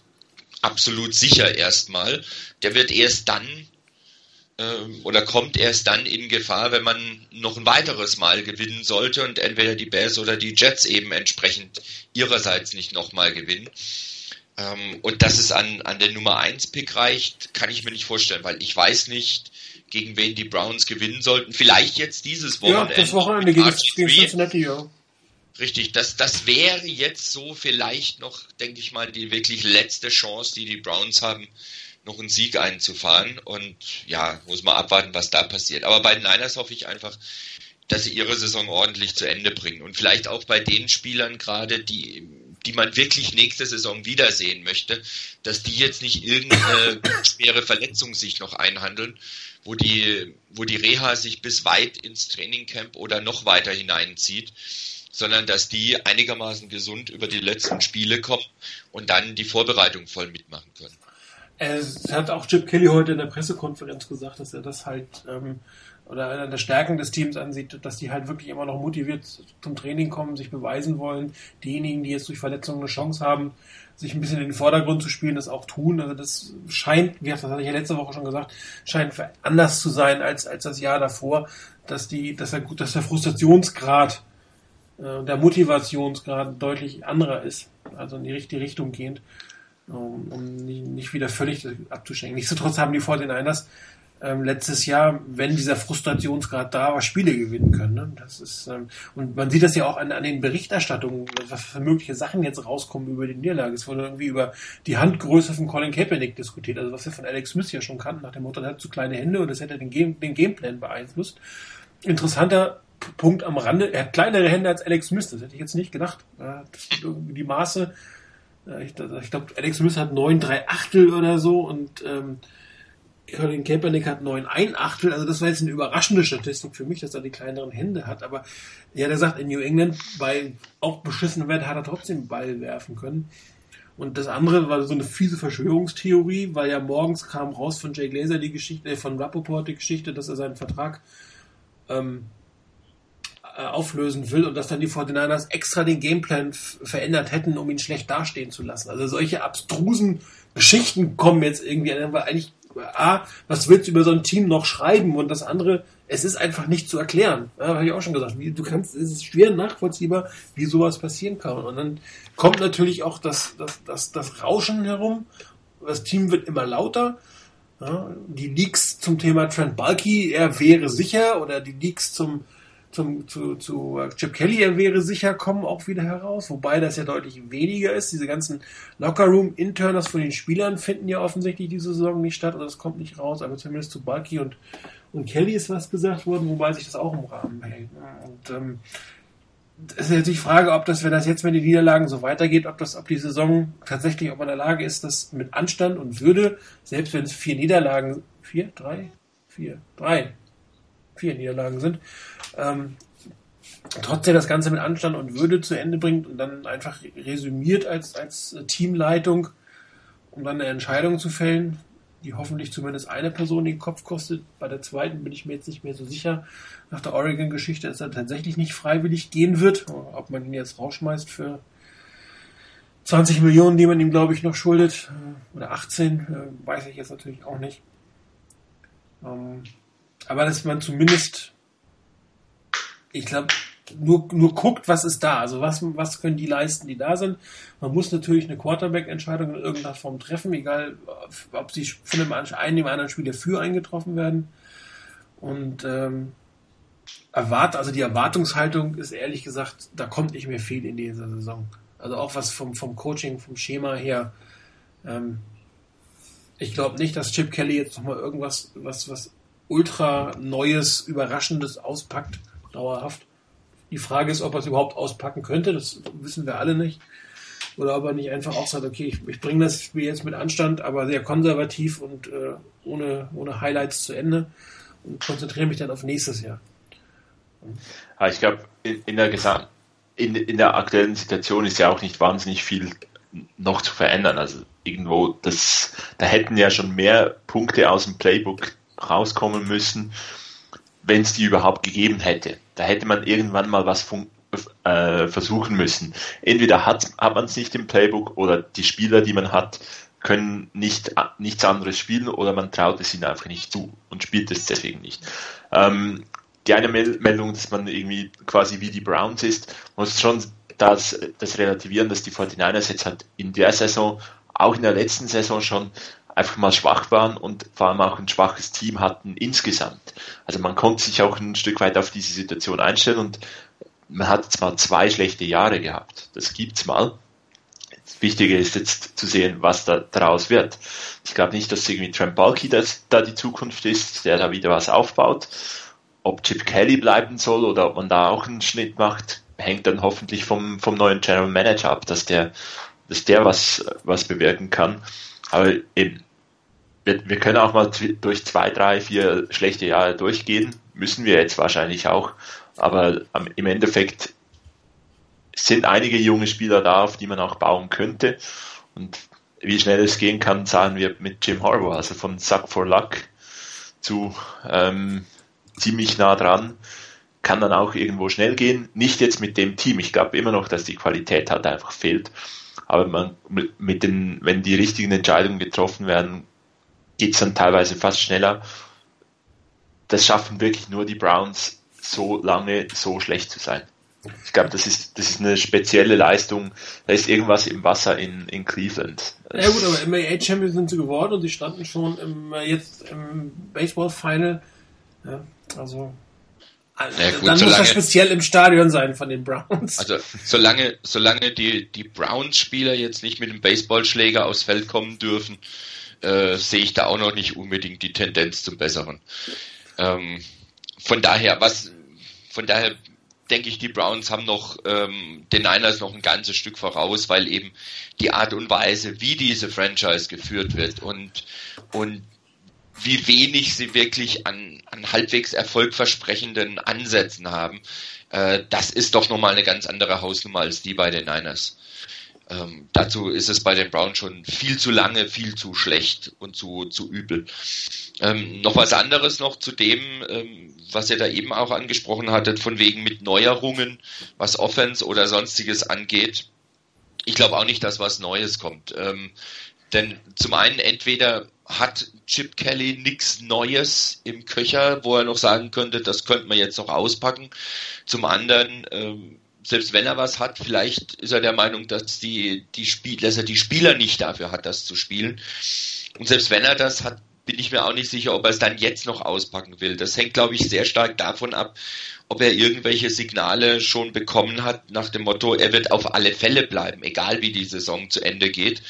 absolut sicher erstmal. Der wird erst dann ähm, oder kommt erst dann in Gefahr, wenn man noch ein weiteres Mal gewinnen sollte und entweder die Bears oder die Jets eben entsprechend ihrerseits nicht nochmal gewinnen. Ähm, und dass es an, an den Nummer 1 Pick reicht, kann ich mir nicht vorstellen, weil ich weiß nicht, gegen wen die Browns gewinnen sollten. Vielleicht jetzt dieses
Wochenende. Ja, das Wochenende gegen, gegen Cincinnati, ja.
Richtig, das, das wäre jetzt so vielleicht noch, denke ich mal, die wirklich letzte Chance, die die Browns haben, noch einen Sieg einzufahren. Und ja, muss man abwarten, was da passiert. Aber bei den Niners hoffe ich einfach, dass sie ihre Saison ordentlich zu Ende bringen. Und vielleicht auch bei den Spielern gerade, die, die man wirklich nächste Saison wiedersehen möchte, dass die jetzt nicht irgendeine schwere Verletzung sich noch einhandeln, wo die, wo die Reha sich bis weit ins Trainingcamp oder noch weiter hineinzieht sondern dass die einigermaßen gesund über die letzten Spiele kommen und dann die Vorbereitung voll mitmachen können.
Es hat auch Chip Kelly heute in der Pressekonferenz gesagt, dass er das halt ähm, oder einer der Stärken des Teams ansieht, dass die halt wirklich immer noch motiviert zum Training kommen, sich beweisen wollen. Diejenigen, die jetzt durch Verletzungen eine Chance haben, sich ein bisschen in den Vordergrund zu spielen, das auch tun. Also das scheint, wie das hatte ich ja letzte Woche schon gesagt, scheint anders zu sein als, als das Jahr davor, dass die, dass der, dass der Frustrationsgrad äh, der Motivationsgrad deutlich anderer ist, also in die richtige Richtung gehend, um, um nicht wieder völlig abzuschenken. Nichtsdestotrotz haben die 49ers ähm, letztes Jahr, wenn dieser Frustrationsgrad da war, Spiele gewinnen können. Ne? Das ist, ähm, und man sieht das ja auch an, an den Berichterstattungen, was für mögliche Sachen jetzt rauskommen über die Niederlage. Es wurde irgendwie über die Handgröße von Colin Kaepernick diskutiert, also was wir von Alex Smith ja schon kannten, nach dem Motto, er hat zu kleine Hände und das hätte den, Game, den Gameplan beeinflusst. Interessanter Punkt am Rande. Er hat kleinere Hände als Alex Smith. Das hätte ich jetzt nicht gedacht. Die Maße, ich, ich glaube, Alex Smith hat 9 3 Achtel oder so und ähm, Colin Kaepernick hat 9 1 Achtel. Also das war jetzt eine überraschende Statistik für mich, dass er die kleineren Hände hat. Aber ja, der sagt, in New England bei auch beschissenem Wetter hat er trotzdem Ball werfen können. Und das andere war so eine fiese Verschwörungstheorie, weil ja morgens kam raus von Jay Glazer die Geschichte, äh, von Rappaport die Geschichte, dass er seinen Vertrag ähm, äh, auflösen will und dass dann die 49ers extra den Gameplan verändert hätten, um ihn schlecht dastehen zu lassen. Also solche abstrusen Geschichten kommen jetzt irgendwie weil eigentlich, A, was willst du über so ein Team noch schreiben? Und das andere, es ist einfach nicht zu erklären. Ja, habe ich auch schon gesagt. Du kannst, es ist schwer nachvollziehbar, wie sowas passieren kann. Und dann kommt natürlich auch das, das, das, das Rauschen herum. Das Team wird immer lauter. Ja, die Leaks zum Thema Trent Bulky, er wäre sicher, oder die Leaks zum zum, zu, zu Chip Kelly, wäre sicher, kommen auch wieder heraus, wobei das ja deutlich weniger ist. Diese ganzen Lockerroom-Internas von den Spielern finden ja offensichtlich diese Saison nicht statt oder das kommt nicht raus, aber zumindest zu Bulky und, und Kelly ist was gesagt worden, wobei sich das auch im Rahmen hält. Und ähm, es ist jetzt die Frage, ob das, wenn das jetzt, wenn die Niederlagen so weitergeht, ob das, ob die Saison tatsächlich, ob man in der Lage ist, das mit Anstand und Würde, selbst wenn es vier Niederlagen, vier, drei, vier, drei, vier Niederlagen sind, ähm, trotzdem das Ganze mit Anstand und Würde zu Ende bringt und dann einfach resümiert als, als Teamleitung, um dann eine Entscheidung zu fällen, die hoffentlich zumindest eine Person den Kopf kostet. Bei der zweiten bin ich mir jetzt nicht mehr so sicher. Nach der Oregon-Geschichte dass er tatsächlich nicht freiwillig gehen wird. Ob man ihn jetzt rausschmeißt für 20 Millionen, die man ihm, glaube ich, noch schuldet, äh, oder 18, äh, weiß ich jetzt natürlich auch nicht. Ähm, aber dass man zumindest ich glaube, nur, nur guckt, was ist da. Also was, was können die leisten, die da sind. Man muss natürlich eine Quarterback-Entscheidung in irgendeiner Form treffen, egal ob sie von dem einen dem anderen Spieler für eingetroffen werden. Und ähm, erwart, also die Erwartungshaltung ist ehrlich gesagt, da kommt nicht mehr viel in dieser Saison. Also auch was vom, vom Coaching, vom Schema her. Ähm, ich glaube nicht, dass Chip Kelly jetzt nochmal irgendwas, was, was ultra Neues, Überraschendes auspackt dauerhaft. Die Frage ist, ob er es überhaupt auspacken könnte, das wissen wir alle nicht. Oder ob er nicht einfach auch sagt, okay, ich, ich bringe das Spiel jetzt mit Anstand, aber sehr konservativ und äh, ohne, ohne Highlights zu Ende. und konzentriere mich dann auf nächstes Jahr.
Ja, ich glaube, in, in, der Gesam in, in der aktuellen Situation ist ja auch nicht wahnsinnig viel noch zu verändern. Also irgendwo, das, da hätten ja schon mehr Punkte aus dem Playbook rauskommen müssen, wenn es die überhaupt gegeben hätte. Da hätte man irgendwann mal was äh, versuchen müssen. Entweder hat, hat man es nicht im Playbook oder die Spieler, die man hat, können nicht, nichts anderes spielen oder man traut es ihnen einfach nicht zu und spielt es deswegen nicht. Ähm, die eine Meldung, dass man irgendwie quasi wie die Browns ist, muss schon das, das relativieren, dass die 49ers jetzt halt in der Saison, auch in der letzten Saison schon einfach mal schwach waren und vor allem auch ein schwaches Team hatten insgesamt. Also man konnte sich auch ein Stück weit auf diese Situation einstellen und man hat zwar zwei schlechte Jahre gehabt, das gibt's mal. Das Wichtige ist jetzt zu sehen, was da daraus wird. Ich glaube nicht, dass irgendwie Trent das, da die Zukunft ist, der da wieder was aufbaut. Ob Chip Kelly bleiben soll oder ob man da auch einen Schnitt macht, hängt dann hoffentlich vom, vom neuen General Manager ab, dass der, dass der was, was bewirken kann. Aber eben, wir, wir können auch mal durch zwei, drei, vier schlechte Jahre durchgehen. Müssen wir jetzt wahrscheinlich auch. Aber im Endeffekt sind einige junge Spieler da, auf die man auch bauen könnte. Und wie schnell es gehen kann, sagen wir mit Jim Harbaugh, also von Suck for Luck zu ähm, ziemlich nah dran, kann dann auch irgendwo schnell gehen. Nicht jetzt mit dem Team. Ich glaube immer noch, dass die Qualität halt einfach fehlt. Aber man, mit den, wenn die richtigen Entscheidungen getroffen werden, geht es dann teilweise fast schneller. Das schaffen wirklich nur die Browns, so lange so schlecht zu sein. Ich glaube, das ist, das ist eine spezielle Leistung. Da ist irgendwas im Wasser in, in Cleveland.
Ja gut, aber MAA-Champions sind sie geworden und die standen schon im, äh, jetzt im Baseball-Final. Ja, also ja, gut, dann solange, muss er speziell im Stadion sein von den Browns.
Also solange, solange die, die Browns-Spieler jetzt nicht mit dem Baseballschläger aufs Feld kommen dürfen, äh, sehe ich da auch noch nicht unbedingt die Tendenz zum Besseren. Ähm, von daher, was, von daher denke ich, die Browns haben noch ähm, den Niners noch ein ganzes Stück voraus, weil eben die Art und Weise, wie diese Franchise geführt wird und und wie wenig sie wirklich an, an halbwegs erfolgversprechenden Ansätzen haben, äh, das ist doch nochmal eine ganz andere Hausnummer als die bei den Niners. Ähm, dazu ist es bei den Browns schon viel zu lange, viel zu schlecht und zu, zu übel. Ähm, noch was anderes noch zu dem, ähm, was ihr da eben auch angesprochen hattet, von wegen mit Neuerungen, was Offense oder sonstiges angeht. Ich glaube auch nicht, dass was Neues kommt. Ähm, denn zum einen entweder hat Chip Kelly nichts Neues im Köcher, wo er noch sagen könnte, das könnte man jetzt noch auspacken. Zum anderen ähm, selbst wenn er was hat, vielleicht ist er der Meinung, dass die, die Spiel, dass er die Spieler nicht dafür hat, das zu spielen. Und selbst wenn er das hat, bin ich mir auch nicht sicher, ob er es dann jetzt noch auspacken will. Das hängt, glaube ich, sehr stark davon ab, ob er irgendwelche Signale schon bekommen hat nach dem Motto, er wird auf alle Fälle bleiben, egal wie die Saison zu Ende geht.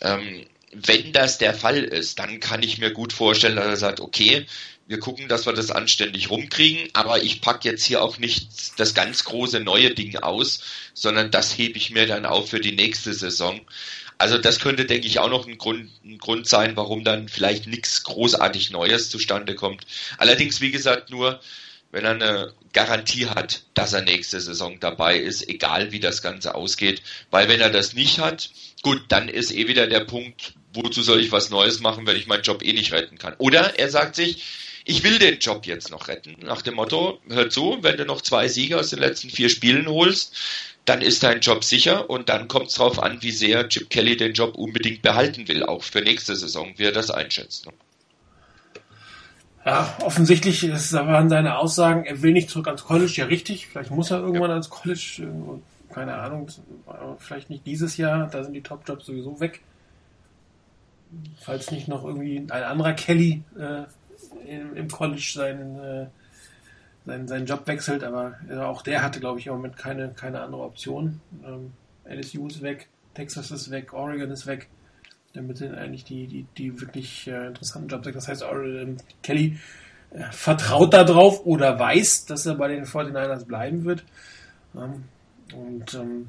Ähm, wenn das der Fall ist, dann kann ich mir gut vorstellen, dass er sagt, okay, wir gucken, dass wir das anständig rumkriegen, aber ich pack jetzt hier auch nicht das ganz große neue Ding aus, sondern das hebe ich mir dann auf für die nächste Saison. Also das könnte, denke ich, auch noch ein Grund, ein Grund sein, warum dann vielleicht nichts großartig Neues zustande kommt. Allerdings, wie gesagt, nur wenn er eine Garantie hat, dass er nächste Saison dabei ist, egal wie das Ganze ausgeht. Weil wenn er das nicht hat, gut, dann ist eh wieder der Punkt, wozu soll ich was Neues machen, wenn ich meinen Job eh nicht retten kann. Oder er sagt sich, ich will den Job jetzt noch retten. Nach dem Motto, hör zu, wenn du noch zwei Siege aus den letzten vier Spielen holst, dann ist dein Job sicher und dann kommt es darauf an, wie sehr Chip Kelly den Job unbedingt behalten will, auch für nächste Saison, wie er das einschätzt.
Ja, offensichtlich ist waren seine Aussagen, er will nicht zurück ans College, ja richtig, vielleicht muss er irgendwann ja. ans College, äh, keine Ahnung, vielleicht nicht dieses Jahr, da sind die Top-Jobs sowieso weg. Falls nicht noch irgendwie ein anderer Kelly äh, im, im College seinen, äh, seinen, seinen Job wechselt, aber äh, auch der hatte, glaube ich, im Moment keine, keine andere Option. Ähm, LSU ist weg, Texas ist weg, Oregon ist weg. Damit sind eigentlich die, die, die wirklich äh, interessanten Jobs weg. Das heißt, ähm, Kelly äh, vertraut darauf oder weiß, dass er bei den 49ers bleiben wird. Ähm, und ähm,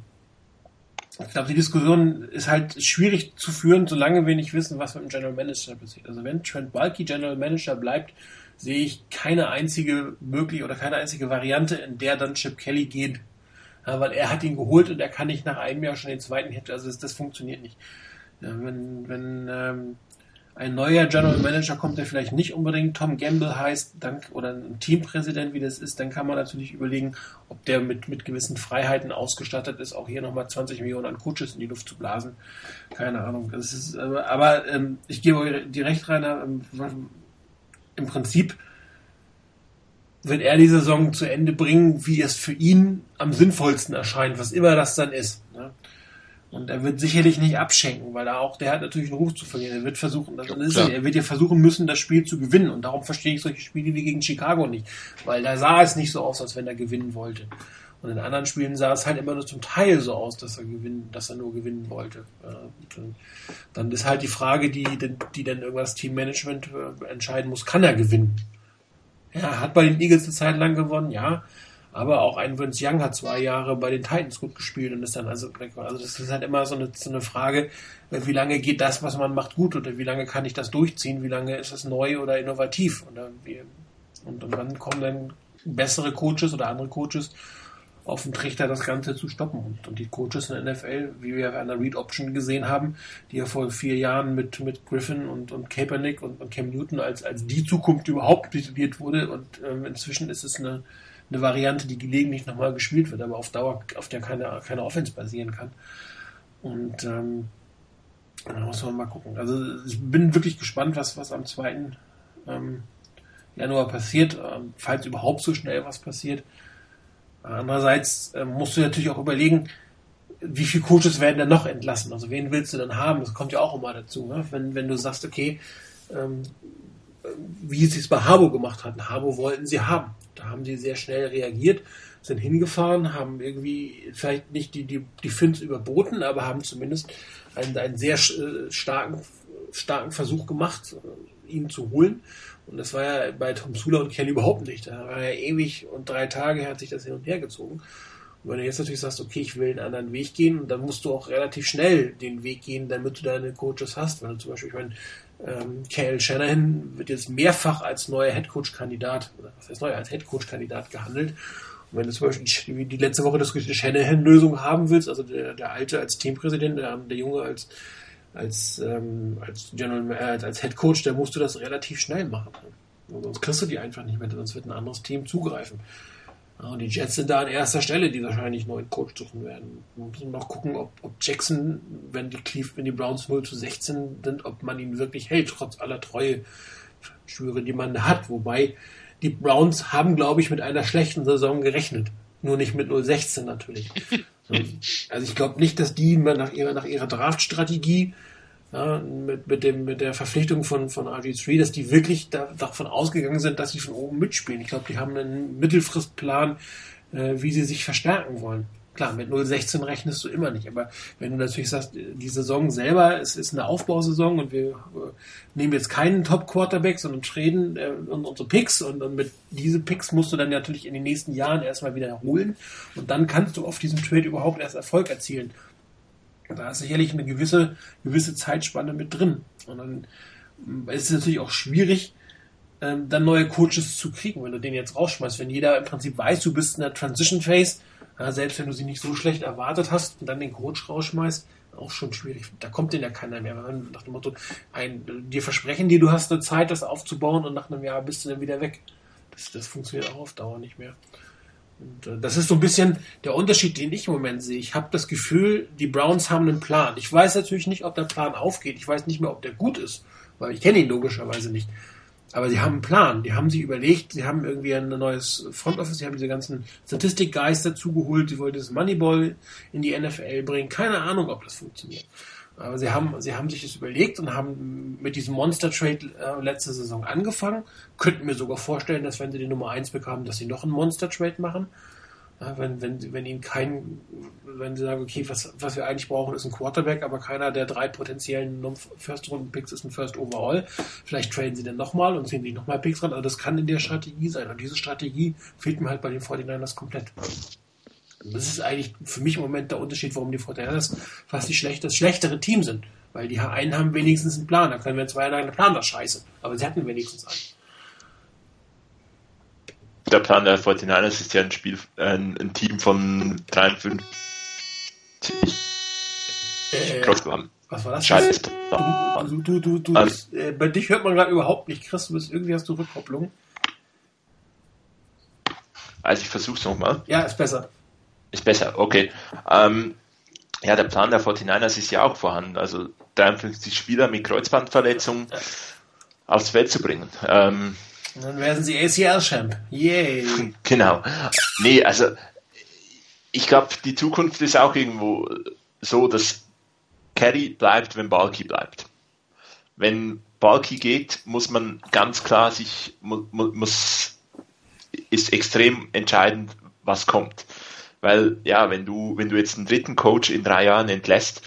ich glaube, die Diskussion ist halt schwierig zu führen, solange wir nicht wissen, was mit dem General Manager passiert. Also wenn Trent Bulky General Manager bleibt, sehe ich keine einzige mögliche oder keine einzige Variante, in der dann Chip Kelly geht. Ja, weil er hat ihn geholt und er kann nicht nach einem Jahr schon den zweiten Hit. Also das, das funktioniert nicht. Ja, wenn wenn ähm, ein neuer General Manager kommt, der vielleicht nicht unbedingt Tom Gamble heißt, dann, oder ein Teampräsident, wie das ist, dann kann man natürlich überlegen, ob der mit, mit gewissen Freiheiten ausgestattet ist, auch hier nochmal 20 Millionen an Coaches in die Luft zu blasen. Keine Ahnung. Das ist, aber, aber ähm, ich gebe euch die Recht, Rainer, ähm, im Prinzip wird er die Saison zu Ende bringen, wie es für ihn am sinnvollsten erscheint, was immer das dann ist. Und er wird sicherlich nicht abschenken, weil er auch, der hat natürlich einen Ruf zu verlieren. Er wird versuchen, das, ist er, er wird ja versuchen müssen, das Spiel zu gewinnen. Und darum verstehe ich solche Spiele wie gegen Chicago nicht. Weil da sah es nicht so aus, als wenn er gewinnen wollte. Und in anderen Spielen sah es halt immer nur zum Teil so aus, dass er gewinnen, dass er nur gewinnen wollte. Und dann ist halt die Frage, die, die dann irgendwas Teammanagement äh, entscheiden muss, kann er gewinnen? Er hat bei den Eagles eine Zeit lang gewonnen, ja. Aber auch ein Vince Young hat zwei Jahre bei den Titans gut gespielt und ist dann also, also das ist halt immer so eine, so eine Frage, wie lange geht das, was man macht, gut oder wie lange kann ich das durchziehen, wie lange ist es neu oder innovativ oder wie, und, und dann kommen dann bessere Coaches oder andere Coaches auf den Trichter, das Ganze zu stoppen. Und, und die Coaches in der NFL, wie wir an der Read Option gesehen haben, die ja vor vier Jahren mit, mit Griffin und, und Kaepernick und, und Cam Newton als, als die Zukunft überhaupt tituliert wurde. Und ähm, inzwischen ist es eine, eine Variante, die gelegentlich nochmal gespielt wird, aber auf Dauer, auf der keine, keine Offense basieren kann. Und ähm, da muss man mal gucken. Also ich bin wirklich gespannt, was, was am 2. Ähm, Januar passiert, ähm, falls überhaupt so schnell was passiert. Andererseits äh, musst du natürlich auch überlegen, wie viele Coaches werden denn noch entlassen? Also wen willst du denn haben? Das kommt ja auch immer dazu. Ne? Wenn, wenn du sagst, okay, ähm, wie sie es bei Harbo gemacht hatten. Harbo wollten sie haben. Da haben sie sehr schnell reagiert, sind hingefahren, haben irgendwie vielleicht nicht die, die, die Fins überboten, aber haben zumindest einen, einen sehr äh, starken, starken Versuch gemacht, äh, ihn zu holen. Und das war ja bei Tom Sula und Kelly überhaupt nicht. Da war ja ewig und drei Tage hat sich das hin und her gezogen. Und wenn du jetzt natürlich sagst, okay, ich will einen anderen Weg gehen, dann musst du auch relativ schnell den Weg gehen, damit du deine Coaches hast. Wenn du zum Beispiel, ich meine, ähm, Kale Shanahan wird jetzt mehrfach als neuer Headcoach-Kandidat, oder was heißt neu, als Headcoach-Kandidat gehandelt. Und wenn du zum Beispiel die letzte Woche das Shanahan-Lösung haben willst, also der, der Alte als Teampräsident, der, der Junge als als, ähm, als General, äh, als Head Coach, da musst du das relativ schnell machen. Sonst kriegst du die einfach nicht mehr, sonst wird ein anderes Team zugreifen. Und die Jets sind da an erster Stelle, die wahrscheinlich neuen Coach suchen werden. Wir müssen noch gucken, ob, ob Jackson, wenn die Cleveland, wenn die Browns 0 zu 16 sind, ob man ihn wirklich hält, trotz aller Treue Schwüre, die man hat. Wobei die Browns haben, glaube ich, mit einer schlechten Saison gerechnet. Nur nicht mit 0-16 natürlich. Also ich glaube nicht, dass die nach ihrer, nach ihrer Draftstrategie ja, mit, mit, dem, mit der Verpflichtung von, von RG3, dass die wirklich da, davon ausgegangen sind, dass sie von oben mitspielen. Ich glaube, die haben einen Mittelfristplan, äh, wie sie sich verstärken wollen. Klar, mit 0,16 rechnest du immer nicht, aber wenn du natürlich sagst, die Saison selber, es ist eine Aufbausaison und wir äh, nehmen jetzt keinen Top-Quarterback, sondern treten äh, unsere Picks und, und mit diese Picks musst du dann natürlich in den nächsten Jahren erstmal wieder holen und dann kannst du auf diesem Trade überhaupt erst Erfolg erzielen. Da ist sicherlich eine gewisse, gewisse Zeitspanne mit drin. Und dann ist es natürlich auch schwierig, ähm, dann neue Coaches zu kriegen, wenn du den jetzt rausschmeißt. Wenn jeder im Prinzip weiß, du bist in der Transition Phase, ja, selbst wenn du sie nicht so schlecht erwartet hast und dann den Coach rausschmeißt, auch schon schwierig. Da kommt denn ja keiner mehr. Nach dem Motto, ein, dir versprechen die, du hast eine Zeit, das aufzubauen und nach einem Jahr bist du dann wieder weg. Das, das funktioniert auch auf Dauer nicht mehr. Und das ist so ein bisschen der Unterschied, den ich im Moment sehe. Ich habe das Gefühl, die Browns haben einen Plan. Ich weiß natürlich nicht, ob der Plan aufgeht. Ich weiß nicht mehr, ob der gut ist, weil ich kenne ihn logischerweise nicht. Aber sie haben einen Plan. Die haben sich überlegt, sie haben irgendwie ein neues Front Office, sie haben diese ganzen Statistik-Guys dazugeholt, sie wollten das Moneyball in die NFL bringen. Keine Ahnung, ob das funktioniert. Aber sie haben, sie haben sich das überlegt und haben mit diesem Monster Trade äh, letzte Saison angefangen. Könnten mir sogar vorstellen, dass wenn sie die Nummer 1 bekamen, dass sie noch einen Monster Trade machen. Ja, wenn, wenn, wenn ihnen kein, wenn sie sagen, okay, was, was wir eigentlich brauchen, ist ein Quarterback, aber keiner der drei potenziellen First-Runden-Picks ist ein First Overall. Vielleicht traden sie dann nochmal und ziehen sich nochmal Picks ran. Also das kann in der Strategie sein. Und diese Strategie fehlt mir halt bei den 49ers komplett. Das ist eigentlich für mich im Moment der Unterschied, warum die Fortinanders fast die schlecht, das schlechtere Team sind. Weil die einen haben wenigstens einen Plan. Da können wir zwei Jahre lang Plan das scheiße. Aber sie hatten wenigstens einen.
Der Plan der 49ers ist ja ein Spiel, ein, ein Team von 53
Äh, was war das?
Scheiße.
Du, du, du, du,
Also-
äh, bei dich hört man gerade überhaupt nicht. Chris, du bist irgendwie hast du Rückkopplung.
Also ich versuch's nochmal.
Ja, ist besser.
Ist besser, okay. Ähm, ja, der Plan der 49ers ist ja auch vorhanden. Also 53 Spieler mit Kreuzbandverletzungen aufs Feld zu bringen. Ähm,
dann werden sie ACL-Champ. Yay.
Genau. Nee, also ich glaube, die Zukunft ist auch irgendwo so, dass Carry bleibt, wenn Balky bleibt. Wenn Balky geht, muss man ganz klar sich, mu, mu, muss, ist extrem entscheidend, was kommt. Weil, ja, wenn du, wenn du jetzt einen dritten Coach in drei Jahren entlässt,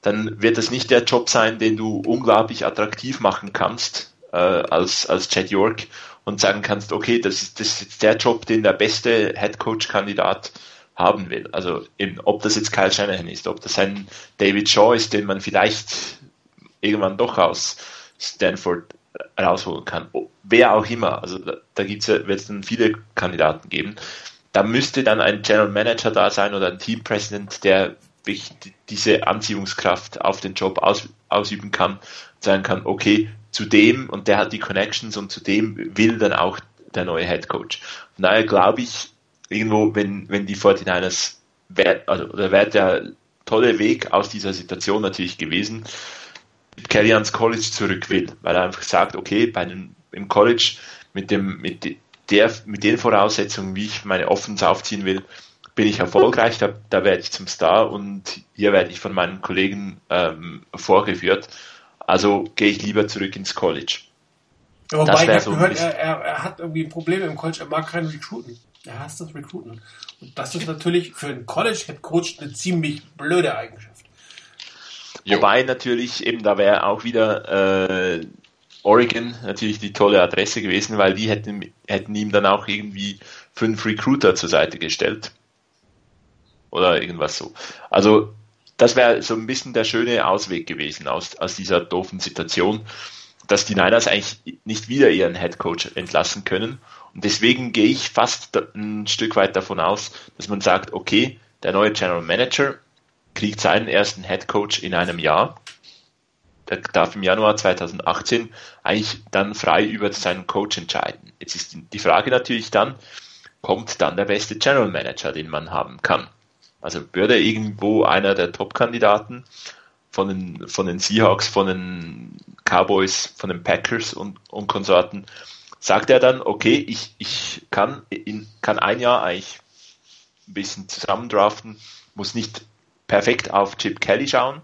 dann wird das nicht der Job sein, den du unglaublich attraktiv machen kannst, äh, als, als Chad York und sagen kannst, okay, das ist, das ist jetzt der Job, den der beste Headcoach-Kandidat haben will. Also eben, ob das jetzt Kyle Shanahan ist, ob das ein David Shaw ist, den man vielleicht irgendwann doch aus Stanford rausholen kann. Wer auch immer, also da, da gibt's ja, wird es dann viele Kandidaten geben. Da müsste dann ein General Manager da sein oder ein Team President, der diese Anziehungskraft auf den Job aus, ausüben kann, sagen kann, okay, zu dem und der hat die Connections und zu dem will dann auch der neue Head Coach. Von daher glaube ich, irgendwo, wenn, wenn die 49ers, wär, also, oder wäre der tolle Weg aus dieser Situation natürlich gewesen, Kelly ans College zurück will, weil er einfach sagt, okay, bei einem, im College mit dem, mit de- der, mit den Voraussetzungen, wie ich meine Offense aufziehen will, bin ich erfolgreich, da, da werde ich zum Star und hier werde ich von meinen Kollegen ähm, vorgeführt. Also gehe ich lieber zurück ins College.
Ja, Wobei ich habe
so
gehört, er, er, er hat irgendwie ein Problem im College, er mag keinen Recruiten. Er hasst das Recruiten. Und das ist natürlich für einen College-Head-Coach eine ziemlich blöde Eigenschaft.
Wobei natürlich eben, da wäre auch wieder äh, Oregon natürlich die tolle Adresse gewesen, weil die hätten, hätten ihm dann auch irgendwie fünf Recruiter zur Seite gestellt. Oder irgendwas so. Also das wäre so ein bisschen der schöne Ausweg gewesen aus, aus dieser doofen Situation, dass die Niners eigentlich nicht wieder ihren Head Coach entlassen können. Und deswegen gehe ich fast ein Stück weit davon aus, dass man sagt, okay, der neue General Manager kriegt seinen ersten Head Coach in einem Jahr. Der darf im Januar 2018 eigentlich dann frei über seinen Coach entscheiden. Jetzt ist die Frage natürlich dann, kommt dann der beste General Manager, den man haben kann? Also würde irgendwo einer der Top-Kandidaten von den, von den Seahawks, von den Cowboys, von den Packers und, und Konsorten, sagt er dann, okay, ich, ich kann, in, kann ein Jahr eigentlich ein bisschen zusammendraften, muss nicht perfekt auf Chip Kelly schauen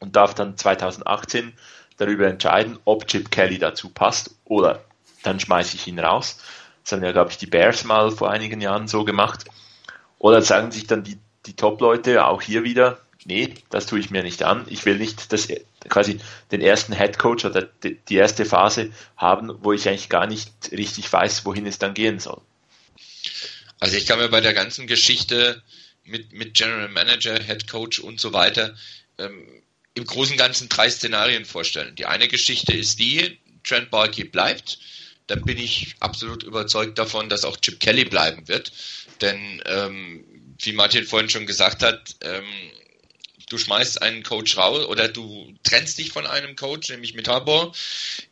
und darf dann 2018 darüber entscheiden, ob Chip Kelly dazu passt oder dann schmeiße ich ihn raus. Das haben ja, glaube ich, die Bears mal vor einigen Jahren so gemacht. Oder sagen sich dann die, die Top-Leute auch hier wieder, nee, das tue ich mir nicht an. Ich will nicht das, quasi den ersten Head Coach oder die, erste Phase haben, wo ich eigentlich gar nicht richtig weiß, wohin es dann gehen soll.
Also ich kann mir bei der ganzen Geschichte mit, mit General Manager, Head Coach und so weiter ähm, im Großen und Ganzen drei Szenarien vorstellen. Die eine Geschichte ist die, Trent Balky bleibt, dann bin ich absolut überzeugt davon, dass auch Chip Kelly bleiben wird. Denn ähm, wie Martin vorhin schon gesagt hat, ähm, du schmeißt einen Coach raus oder du trennst dich von einem Coach, nämlich mit Harbour,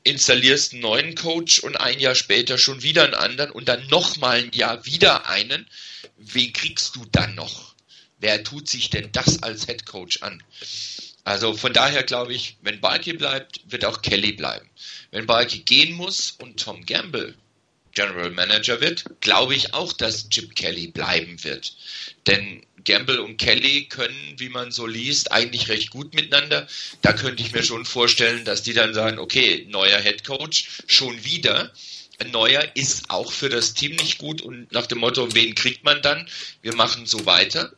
installierst einen neuen Coach und ein Jahr später schon wieder einen anderen und dann nochmal ein Jahr wieder einen. Wen kriegst du dann noch? Wer tut sich denn das als Head Coach an? Also von daher glaube ich, wenn Balky bleibt, wird auch Kelly bleiben. Wenn Balky gehen muss und Tom Gamble General Manager wird, glaube ich auch, dass Chip Kelly bleiben wird. Denn Gamble und Kelly können, wie man so liest, eigentlich recht gut miteinander. Da könnte ich mir schon vorstellen, dass die dann sagen, okay, neuer Head Coach, schon wieder. Ein neuer ist auch für das Team nicht gut und nach dem Motto, wen kriegt man dann? Wir machen so weiter.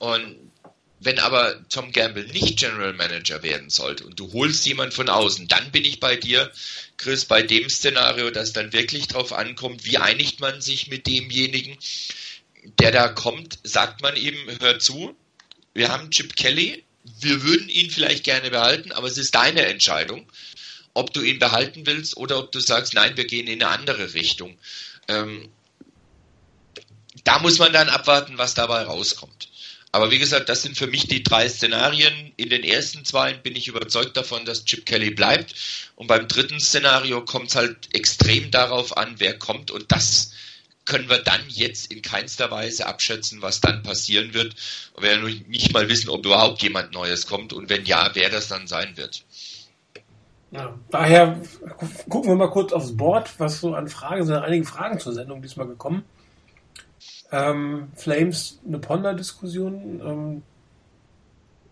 Und wenn aber Tom Gamble nicht General Manager werden sollte und du holst jemand von außen, dann bin ich bei dir, Chris, bei dem Szenario, dass dann wirklich drauf ankommt, wie einigt man sich mit demjenigen, der da kommt, sagt man ihm, hör zu, wir haben Chip Kelly, wir würden ihn vielleicht gerne behalten, aber es ist deine Entscheidung, ob du ihn behalten willst oder ob du sagst, nein, wir gehen in eine andere Richtung. Ähm, da muss man dann abwarten, was dabei rauskommt. Aber wie gesagt, das sind für mich die drei Szenarien. In den ersten zwei bin ich überzeugt davon, dass Chip Kelly bleibt. Und beim dritten Szenario kommt es halt extrem darauf an, wer kommt. Und das können wir dann jetzt in keinster Weise abschätzen, was dann passieren wird. Und wir werden nicht mal wissen, ob überhaupt jemand Neues kommt und wenn ja, wer das dann sein wird.
Ja, daher gucken wir mal kurz aufs Board, was so an Fragen sind. Einige Fragen zur Sendung diesmal gekommen. Ähm, Flames, eine Ponder-Diskussion. Ähm,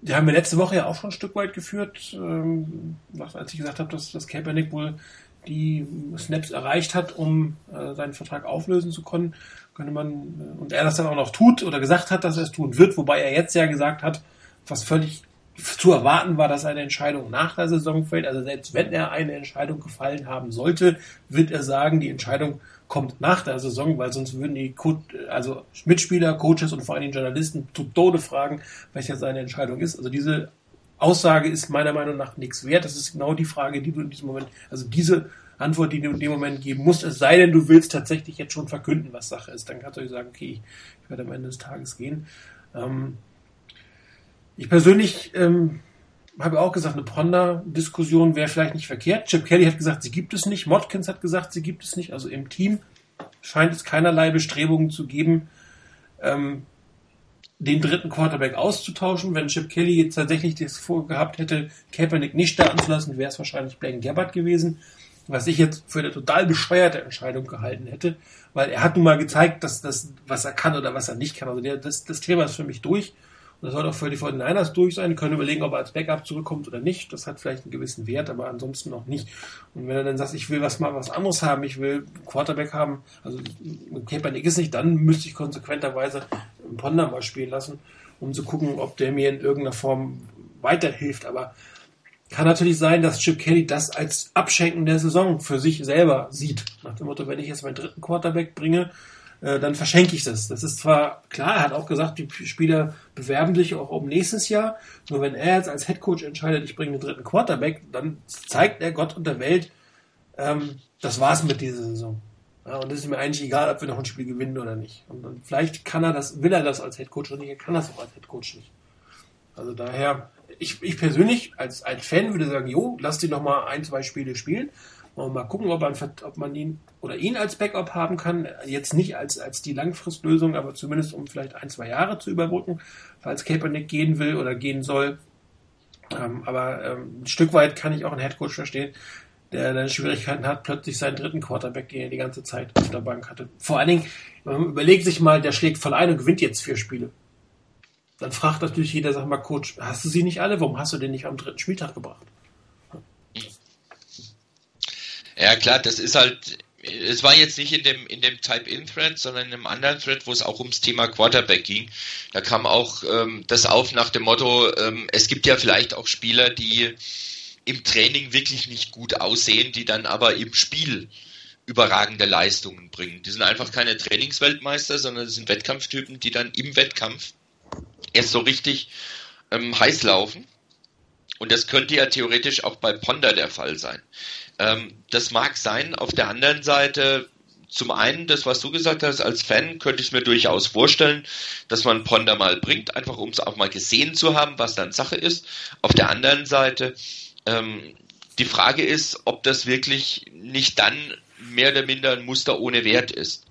die haben wir letzte Woche ja auch schon ein Stück weit geführt, ähm, als ich gesagt habe, dass, dass Kaepernick wohl die Snaps erreicht hat, um äh, seinen Vertrag auflösen zu können, könnte man, äh, und er das dann auch noch tut oder gesagt hat, dass er es tun wird, wobei er jetzt ja gesagt hat, was völlig zu erwarten war, dass eine Entscheidung nach der Saison fällt. Also selbst wenn er eine Entscheidung gefallen haben sollte, wird er sagen, die Entscheidung kommt nach der Saison, weil sonst würden die Co also Mitspieler, Coaches und vor allem Journalisten zu Tode fragen, welche seine Entscheidung ist. Also diese Aussage ist meiner Meinung nach nichts wert. Das ist genau die Frage, die du in diesem Moment, also diese Antwort, die du in dem Moment geben musst, es sei denn, du willst tatsächlich jetzt schon verkünden, was Sache ist. Dann kannst du sagen, okay, ich werde am Ende des Tages gehen. Ähm, ich persönlich ähm, habe auch gesagt, eine Ponder-Diskussion wäre vielleicht nicht verkehrt. Chip Kelly hat gesagt, sie gibt es nicht. Modkins hat gesagt, sie gibt es nicht. Also im Team scheint es keinerlei Bestrebungen zu geben, ähm, den dritten Quarterback auszutauschen. Wenn Chip Kelly jetzt tatsächlich das vorgehabt hätte, Kaepernick nicht starten zu lassen, wäre es wahrscheinlich Blaine Gabbard gewesen. Was ich jetzt für eine total bescheuerte Entscheidung gehalten hätte, weil er hat nun mal gezeigt, dass das, was er kann oder was er nicht kann. Also der, das, das Thema ist für mich durch. Das soll auch für die 49ers durch sein. Die können überlegen, ob er als Backup zurückkommt oder nicht. Das hat vielleicht einen gewissen Wert, aber ansonsten noch nicht. Und wenn er dann sagt, ich will was mal was anderes haben, ich will Quarterback haben, also Kaepernick ist nicht, dann müsste ich konsequenterweise einen Ponder mal spielen lassen, um zu gucken, ob der mir in irgendeiner Form weiterhilft. Aber kann natürlich sein, dass Chip Kelly das als Abschenken der Saison für sich selber sieht. Nach dem Motto, wenn ich jetzt meinen dritten Quarterback bringe, äh, dann verschenke ich das. Das ist zwar klar, er hat auch gesagt, die Spieler bewerben sich auch um nächstes Jahr. Nur wenn er jetzt als Headcoach entscheidet, ich bringe den dritten Quarterback, dann zeigt er Gott und der Welt, ähm, das war's mit dieser Saison. Ja, und es ist mir eigentlich egal, ob wir noch ein Spiel gewinnen oder nicht. Und, und vielleicht kann er das, will er das als Headcoach oder nicht, er kann das auch als Headcoach nicht. Also daher, ich, ich persönlich als, als Fan würde sagen, jo, lass die noch mal ein, zwei Spiele spielen. Mal gucken, ob man, ob man ihn oder ihn als Backup haben kann. Jetzt nicht als, als die Langfristlösung, aber zumindest um vielleicht ein, zwei Jahre zu überbrücken, falls Kaepernick gehen will oder gehen soll. Ähm, aber ähm, ein Stück weit kann ich auch einen Headcoach verstehen, der dann Schwierigkeiten hat, plötzlich seinen dritten Quarterback, den er die ganze Zeit auf der Bank hatte. Vor allen Dingen, man überlegt sich mal, der schlägt voll ein und gewinnt jetzt vier Spiele. Dann fragt natürlich jeder, sag mal, Coach, hast du sie nicht alle? Warum hast du den nicht am dritten Spieltag gebracht?
Ja, klar, das ist halt, es war jetzt nicht in dem, in dem Type-In-Thread, sondern in einem anderen Thread, wo es auch ums Thema Quarterback ging. Da kam auch ähm, das auf nach dem Motto, ähm, es gibt ja vielleicht auch Spieler, die im Training wirklich nicht gut aussehen, die dann aber im Spiel überragende Leistungen bringen. Die sind einfach keine Trainingsweltmeister, sondern das sind Wettkampftypen, die dann im Wettkampf erst so richtig ähm, heiß laufen. Und das könnte ja theoretisch auch bei Ponder der Fall sein. Ähm, das mag sein. Auf der anderen Seite, zum einen, das, was du gesagt hast, als Fan könnte ich mir durchaus vorstellen, dass man Ponder mal bringt, einfach um es auch mal gesehen zu haben, was dann Sache ist. Auf der anderen Seite, ähm, die Frage ist, ob das wirklich nicht dann mehr oder minder ein Muster ohne Wert ist.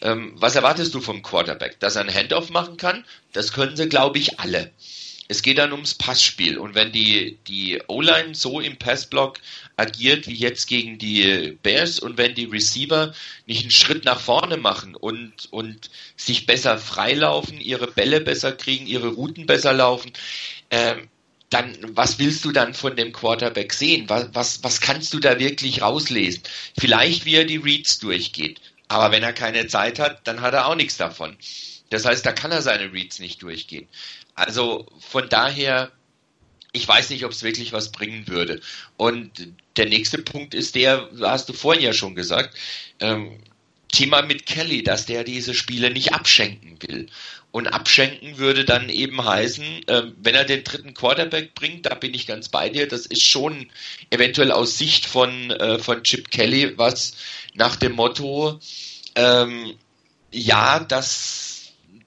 Ähm, was erwartest du vom Quarterback? Dass er ein Handoff machen kann? Das können sie, glaube ich, alle. Es geht dann ums Passspiel. Und wenn die, die O-Line so im Passblock agiert wie jetzt gegen die Bears und wenn die Receiver nicht einen Schritt nach vorne machen und, und sich besser freilaufen, ihre Bälle besser kriegen, ihre Routen besser laufen, ähm, dann was willst du dann von dem Quarterback sehen? Was, was, was kannst du da wirklich rauslesen? Vielleicht, wie er die Reads durchgeht. Aber wenn er keine Zeit hat, dann hat er auch nichts davon. Das heißt, da kann er seine Reads nicht durchgehen. Also von daher, ich weiß nicht, ob es wirklich was bringen würde. Und der nächste Punkt ist der, hast du vorhin ja schon gesagt, ähm, Thema mit Kelly, dass der diese Spiele nicht abschenken will. Und abschenken würde dann eben heißen, äh, wenn er den dritten Quarterback bringt, da bin ich ganz bei dir, das ist schon eventuell aus Sicht von, äh, von Chip Kelly was nach dem Motto, ähm, ja, das,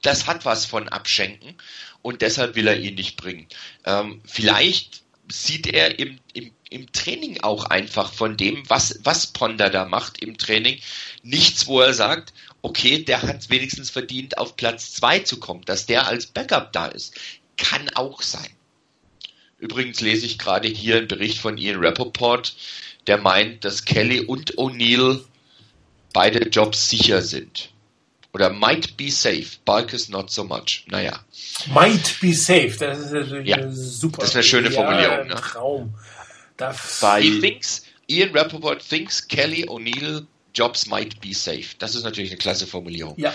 das hat was von Abschenken und deshalb will er ihn nicht bringen. Ähm, vielleicht sieht er im, im, im Training auch einfach von dem, was, was Ponder da macht im Training, nichts, wo er sagt, okay, der hat wenigstens verdient, auf Platz 2 zu kommen, dass der als Backup da ist. Kann auch sein. Übrigens lese ich gerade hier einen Bericht von Ian Rappaport, der meint, dass Kelly und O'Neill beide Jobs sicher sind. Oder might be safe, Balkes not so much. Naja.
Might be safe, das ist natürlich
Ja,
eine super.
das ist eine schöne Formulierung, ne?
Traum. Da
Bei-
thinks, Ian Rappaport thinks Kelly O'Neill Jobs might be safe. Das ist natürlich eine klasse Formulierung.
ja,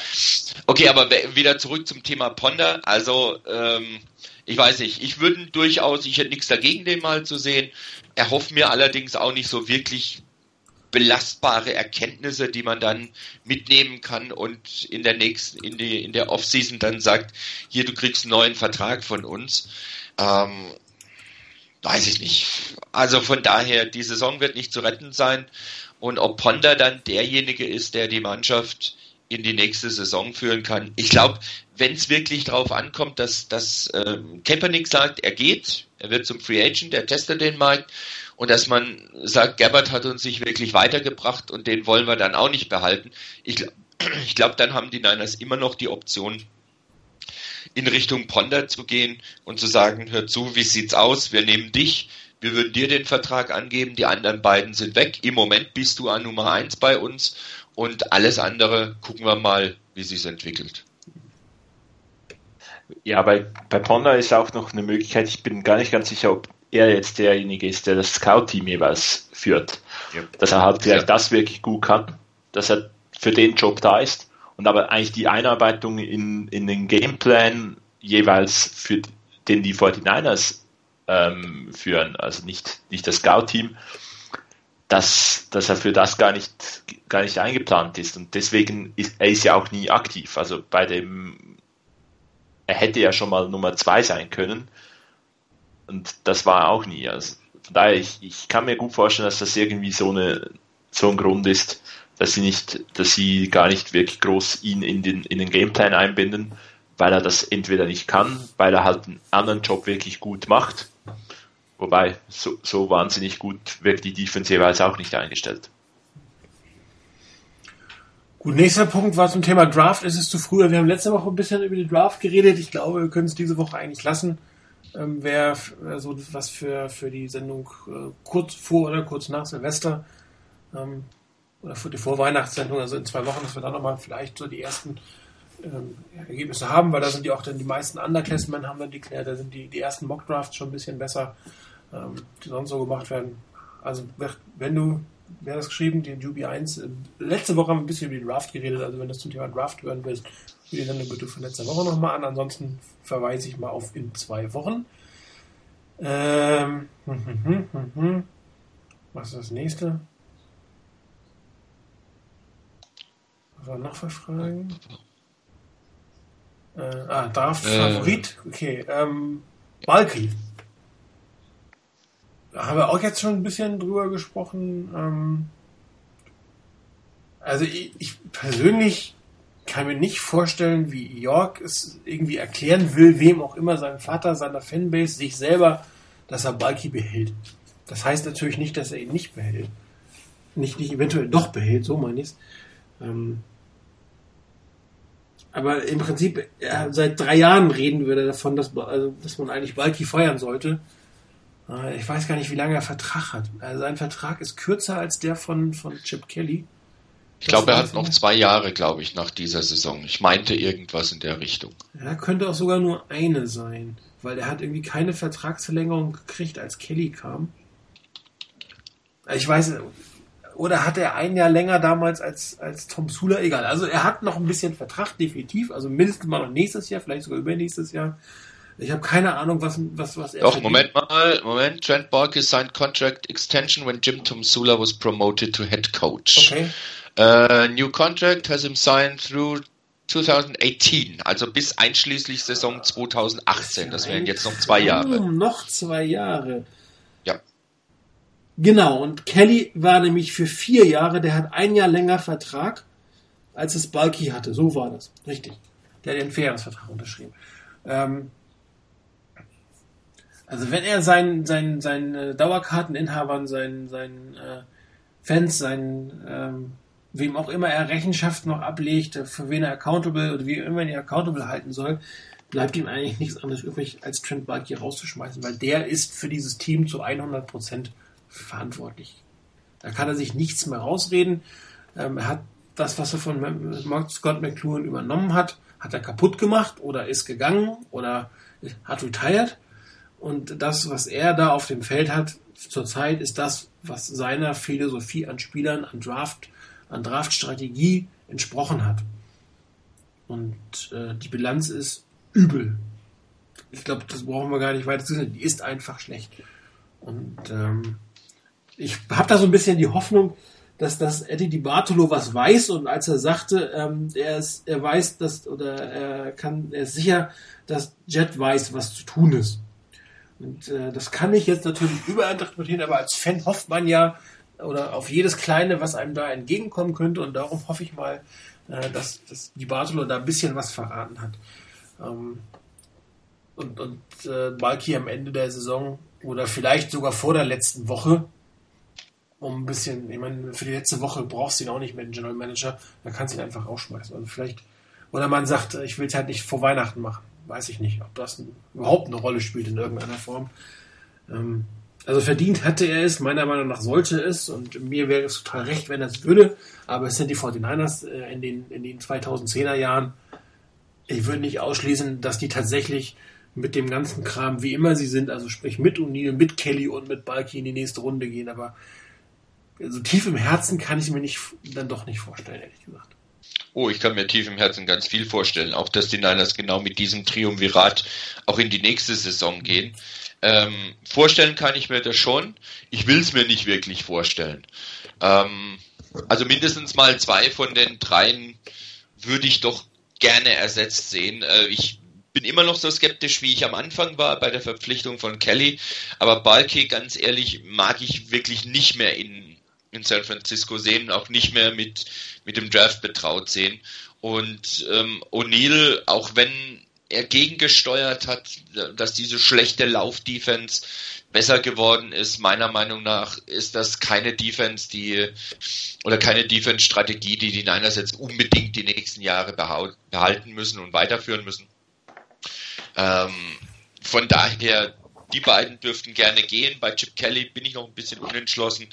Okay, aber wieder zurück zum Thema Ponder. Also, ähm, ich weiß nicht, ich würde durchaus, ich hätte nichts dagegen, den mal zu sehen. Erhofft mir allerdings auch nicht so wirklich belastbare Erkenntnisse, die man dann mitnehmen kann und in der nächsten, in die, in der Offseason dann sagt, hier, du kriegst einen neuen Vertrag von uns. Ähm, weiß ich nicht. Also von daher, die Saison wird nicht zu retten sein. Und ob Ponder dann derjenige ist, der die Mannschaft in die nächste Saison führen kann. Ich glaube, wenn es wirklich darauf ankommt, dass, dass ähm, Kaepernick sagt, er geht, er wird zum Free Agent, er testet den Markt und dass man sagt, Gabbard hat uns nicht wirklich weitergebracht und den wollen wir dann auch nicht behalten. Ich, ich glaube, dann haben die Niners immer noch die Option, in Richtung Ponder zu gehen und zu sagen, hör zu, wie sieht's aus? Wir nehmen dich, wir würden dir den Vertrag angeben, die anderen beiden sind weg. Im Moment bist du an Nummer eins bei uns und alles andere gucken wir mal, wie sich's entwickelt.
Ja, bei, bei Ponder ist auch noch eine Möglichkeit, ich bin gar nicht ganz sicher, ob er jetzt derjenige ist, der das Scout-Team jeweils führt.
Ja.
Dass er halt vielleicht
Ja.
das wirklich gut kann, dass er für den Job da ist und aber eigentlich die Einarbeitung in, in den Gameplan jeweils für den die 49ers ähm, führen, also nicht, nicht das Scout-Team, dass, dass er für das gar nicht, gar nicht eingeplant ist und deswegen ist er ist ja auch nie aktiv. Also bei dem er hätte ja schon mal Nummer zwei sein können. Und das war auch nie. Also von daher, ich, ich kann mir gut vorstellen, dass das irgendwie so, eine, so ein Grund ist, dass sie nicht, dass sie gar nicht wirklich groß ihn in den, in den Gameplan einbinden, weil er das entweder nicht kann, weil er halt einen anderen Job wirklich gut macht. Wobei, so, so wahnsinnig gut wird die Defense jeweils auch nicht eingestellt.
Gut, nächster Punkt war zum Thema Draft. Ist es zu früh? Wir haben letzte Woche ein bisschen über die Draft geredet. Ich glaube, wir können es diese Woche eigentlich lassen. Ähm, Wäre wär so was für, für die Sendung äh, kurz vor oder kurz nach Silvester. Ähm, oder für die Vorweihnachtssendung, also in zwei Wochen, dass wir dann nochmal vielleicht so die ersten ähm, Ergebnisse haben, weil da sind ja auch dann die meisten Underclassmen haben dann deklärt, da sind die, die ersten Mock-Drafts schon ein bisschen besser, ähm, die sonst so gemacht werden. Also wenn du, wer das geschrieben, den Jubi 1, äh, letzte Woche haben wir ein bisschen über die Draft geredet, also wenn du zum Thema Draft hören willst, hör die Sendung bitte von letzter Woche nochmal an, ansonsten verweise ich mal auf in zwei Wochen. Ähm, hm, hm, hm. Was ist das nächste? Was war noch für Fragen? Äh, ah, Draft-Favorit? Okay, ähm, Balki. Da haben wir auch jetzt schon ein bisschen drüber gesprochen. Ähm, also ich, ich persönlich kann mir nicht vorstellen, wie York es irgendwie erklären will, wem auch immer, seinem Vater, seiner Fanbase, sich selber, dass er Balki behält. Das heißt natürlich nicht, dass er ihn nicht behält. Nicht, nicht eventuell doch behält, so meine ich es. Ähm, aber im Prinzip, ja, seit drei Jahren reden wir davon, dass, also, dass man eigentlich Balki feuern sollte. Äh, Ich weiß gar nicht, wie lange er Vertrag hat. Also sein Vertrag ist kürzer als der von, von Chip Kelly.
Ich glaube, er hat noch zwei Jahre, glaube ich, nach dieser Saison. Ich meinte irgendwas in der Richtung.
Ja, könnte auch sogar nur eine sein, weil er hat irgendwie keine Vertragsverlängerung gekriegt, als Kelly kam. Ich weiß, oder hat er ein Jahr länger damals als, als Tom Sula? Egal. Also er hat noch ein bisschen Vertrag, definitiv. Also mindestens mal noch nächstes Jahr, vielleicht sogar übernächstes Jahr. Ich habe keine Ahnung, was, was, was er
Doch. Moment mal, Moment. Trent Borke signed contract extension when Jim Tom Sula was promoted to head coach.
Okay.
Uh, new contract has him signed through 2018, also bis einschließlich Saison 2018. Das wären jetzt noch zwei Jahre.
Oh, noch zwei Jahre.
Ja.
Genau, und Kelly war nämlich für vier Jahre, der hat ein Jahr länger Vertrag, als es Balky hatte. So war das. Richtig. Der hat den Fairnessvertrag unterschrieben. Ähm, also wenn er seinen, seinen, seinen Dauerkarteninhabern, seinen, seinen äh, Fans, seinen ähm, wem auch immer er Rechenschaft noch ablegt, für wen er accountable oder wie immer er accountable halten soll, bleibt ihm eigentlich nichts anderes übrig, als Trent Balky rauszuschmeißen, weil der ist für dieses Team zu 100 Prozent verantwortlich. Da kann er sich nichts mehr rausreden. Ähm, er hat das, was er von Mark Scott McLuhan übernommen hat, hat er kaputt gemacht oder ist gegangen oder hat retired. Und das, was er da auf dem Feld hat, zurzeit ist das, was seiner Philosophie an Spielern, an Draft, an Draftstrategie entsprochen hat. Und äh, die Bilanz ist übel. Ich glaube, das brauchen wir gar nicht weiter zu sagen. Die ist einfach schlecht. Und ähm, ich habe da so ein bisschen die Hoffnung, dass das Eddie Di Bartolo was weiß und als er sagte, ähm, er, ist, er weiß, dass oder er kann, er ist sicher, dass Jet weiß, was zu tun ist. Und äh, das kann ich jetzt natürlich überinterpretieren, aber als Fan hofft man ja, oder auf jedes Kleine, was einem da entgegenkommen könnte. Und darum hoffe ich mal, äh, dass, dass die Bartolo da ein bisschen was verraten hat. Ähm, und und äh, Balki am Ende der Saison oder vielleicht sogar vor der letzten Woche, um ein bisschen, ich meine, für die letzte Woche brauchst du ihn auch nicht mehr, den General Manager, da kannst du ihn einfach rausschmeißen. Also vielleicht, oder man sagt, ich will es halt nicht vor Weihnachten machen. Weiß ich nicht, ob das überhaupt eine Rolle spielt in irgendeiner Form. Ähm, also verdient hätte er es, meiner Meinung nach sollte es und mir wäre es total recht, wenn er es würde, aber es sind die 49ers äh, in den, in den 2010er Jahren. Ich würde nicht ausschließen, dass die tatsächlich mit dem ganzen Kram, wie immer sie sind, also sprich mit O'Neill, mit Kelly und mit Balky in die nächste Runde gehen, aber so also tief im Herzen kann ich mir nicht, dann doch nicht vorstellen, ehrlich gesagt.
Oh, ich kann mir tief im Herzen ganz viel vorstellen. Auch, dass die Niners genau mit diesem Triumvirat auch in die nächste Saison gehen. Ähm, vorstellen kann ich mir das schon. Ich will es mir nicht wirklich vorstellen. Ähm, also mindestens mal zwei von den dreien würde ich doch gerne ersetzt sehen. Äh, ich bin immer noch so skeptisch, wie ich am Anfang war bei der Verpflichtung von Kelly. Aber Balke, ganz ehrlich, mag ich wirklich nicht mehr in, in San Francisco sehen, auch nicht mehr mit, mit dem Draft betraut sehen. Und ähm, O'Neill, auch wenn er gegengesteuert hat, dass diese schlechte Laufdefense besser geworden ist. Meiner Meinung nach ist das keine Defense, die oder keine Defense-Strategie, die die Niners jetzt unbedingt die nächsten Jahre behalten müssen und weiterführen müssen. Ähm, von daher, die beiden dürften gerne gehen. Bei Chip Kelly bin ich noch ein bisschen unentschlossen.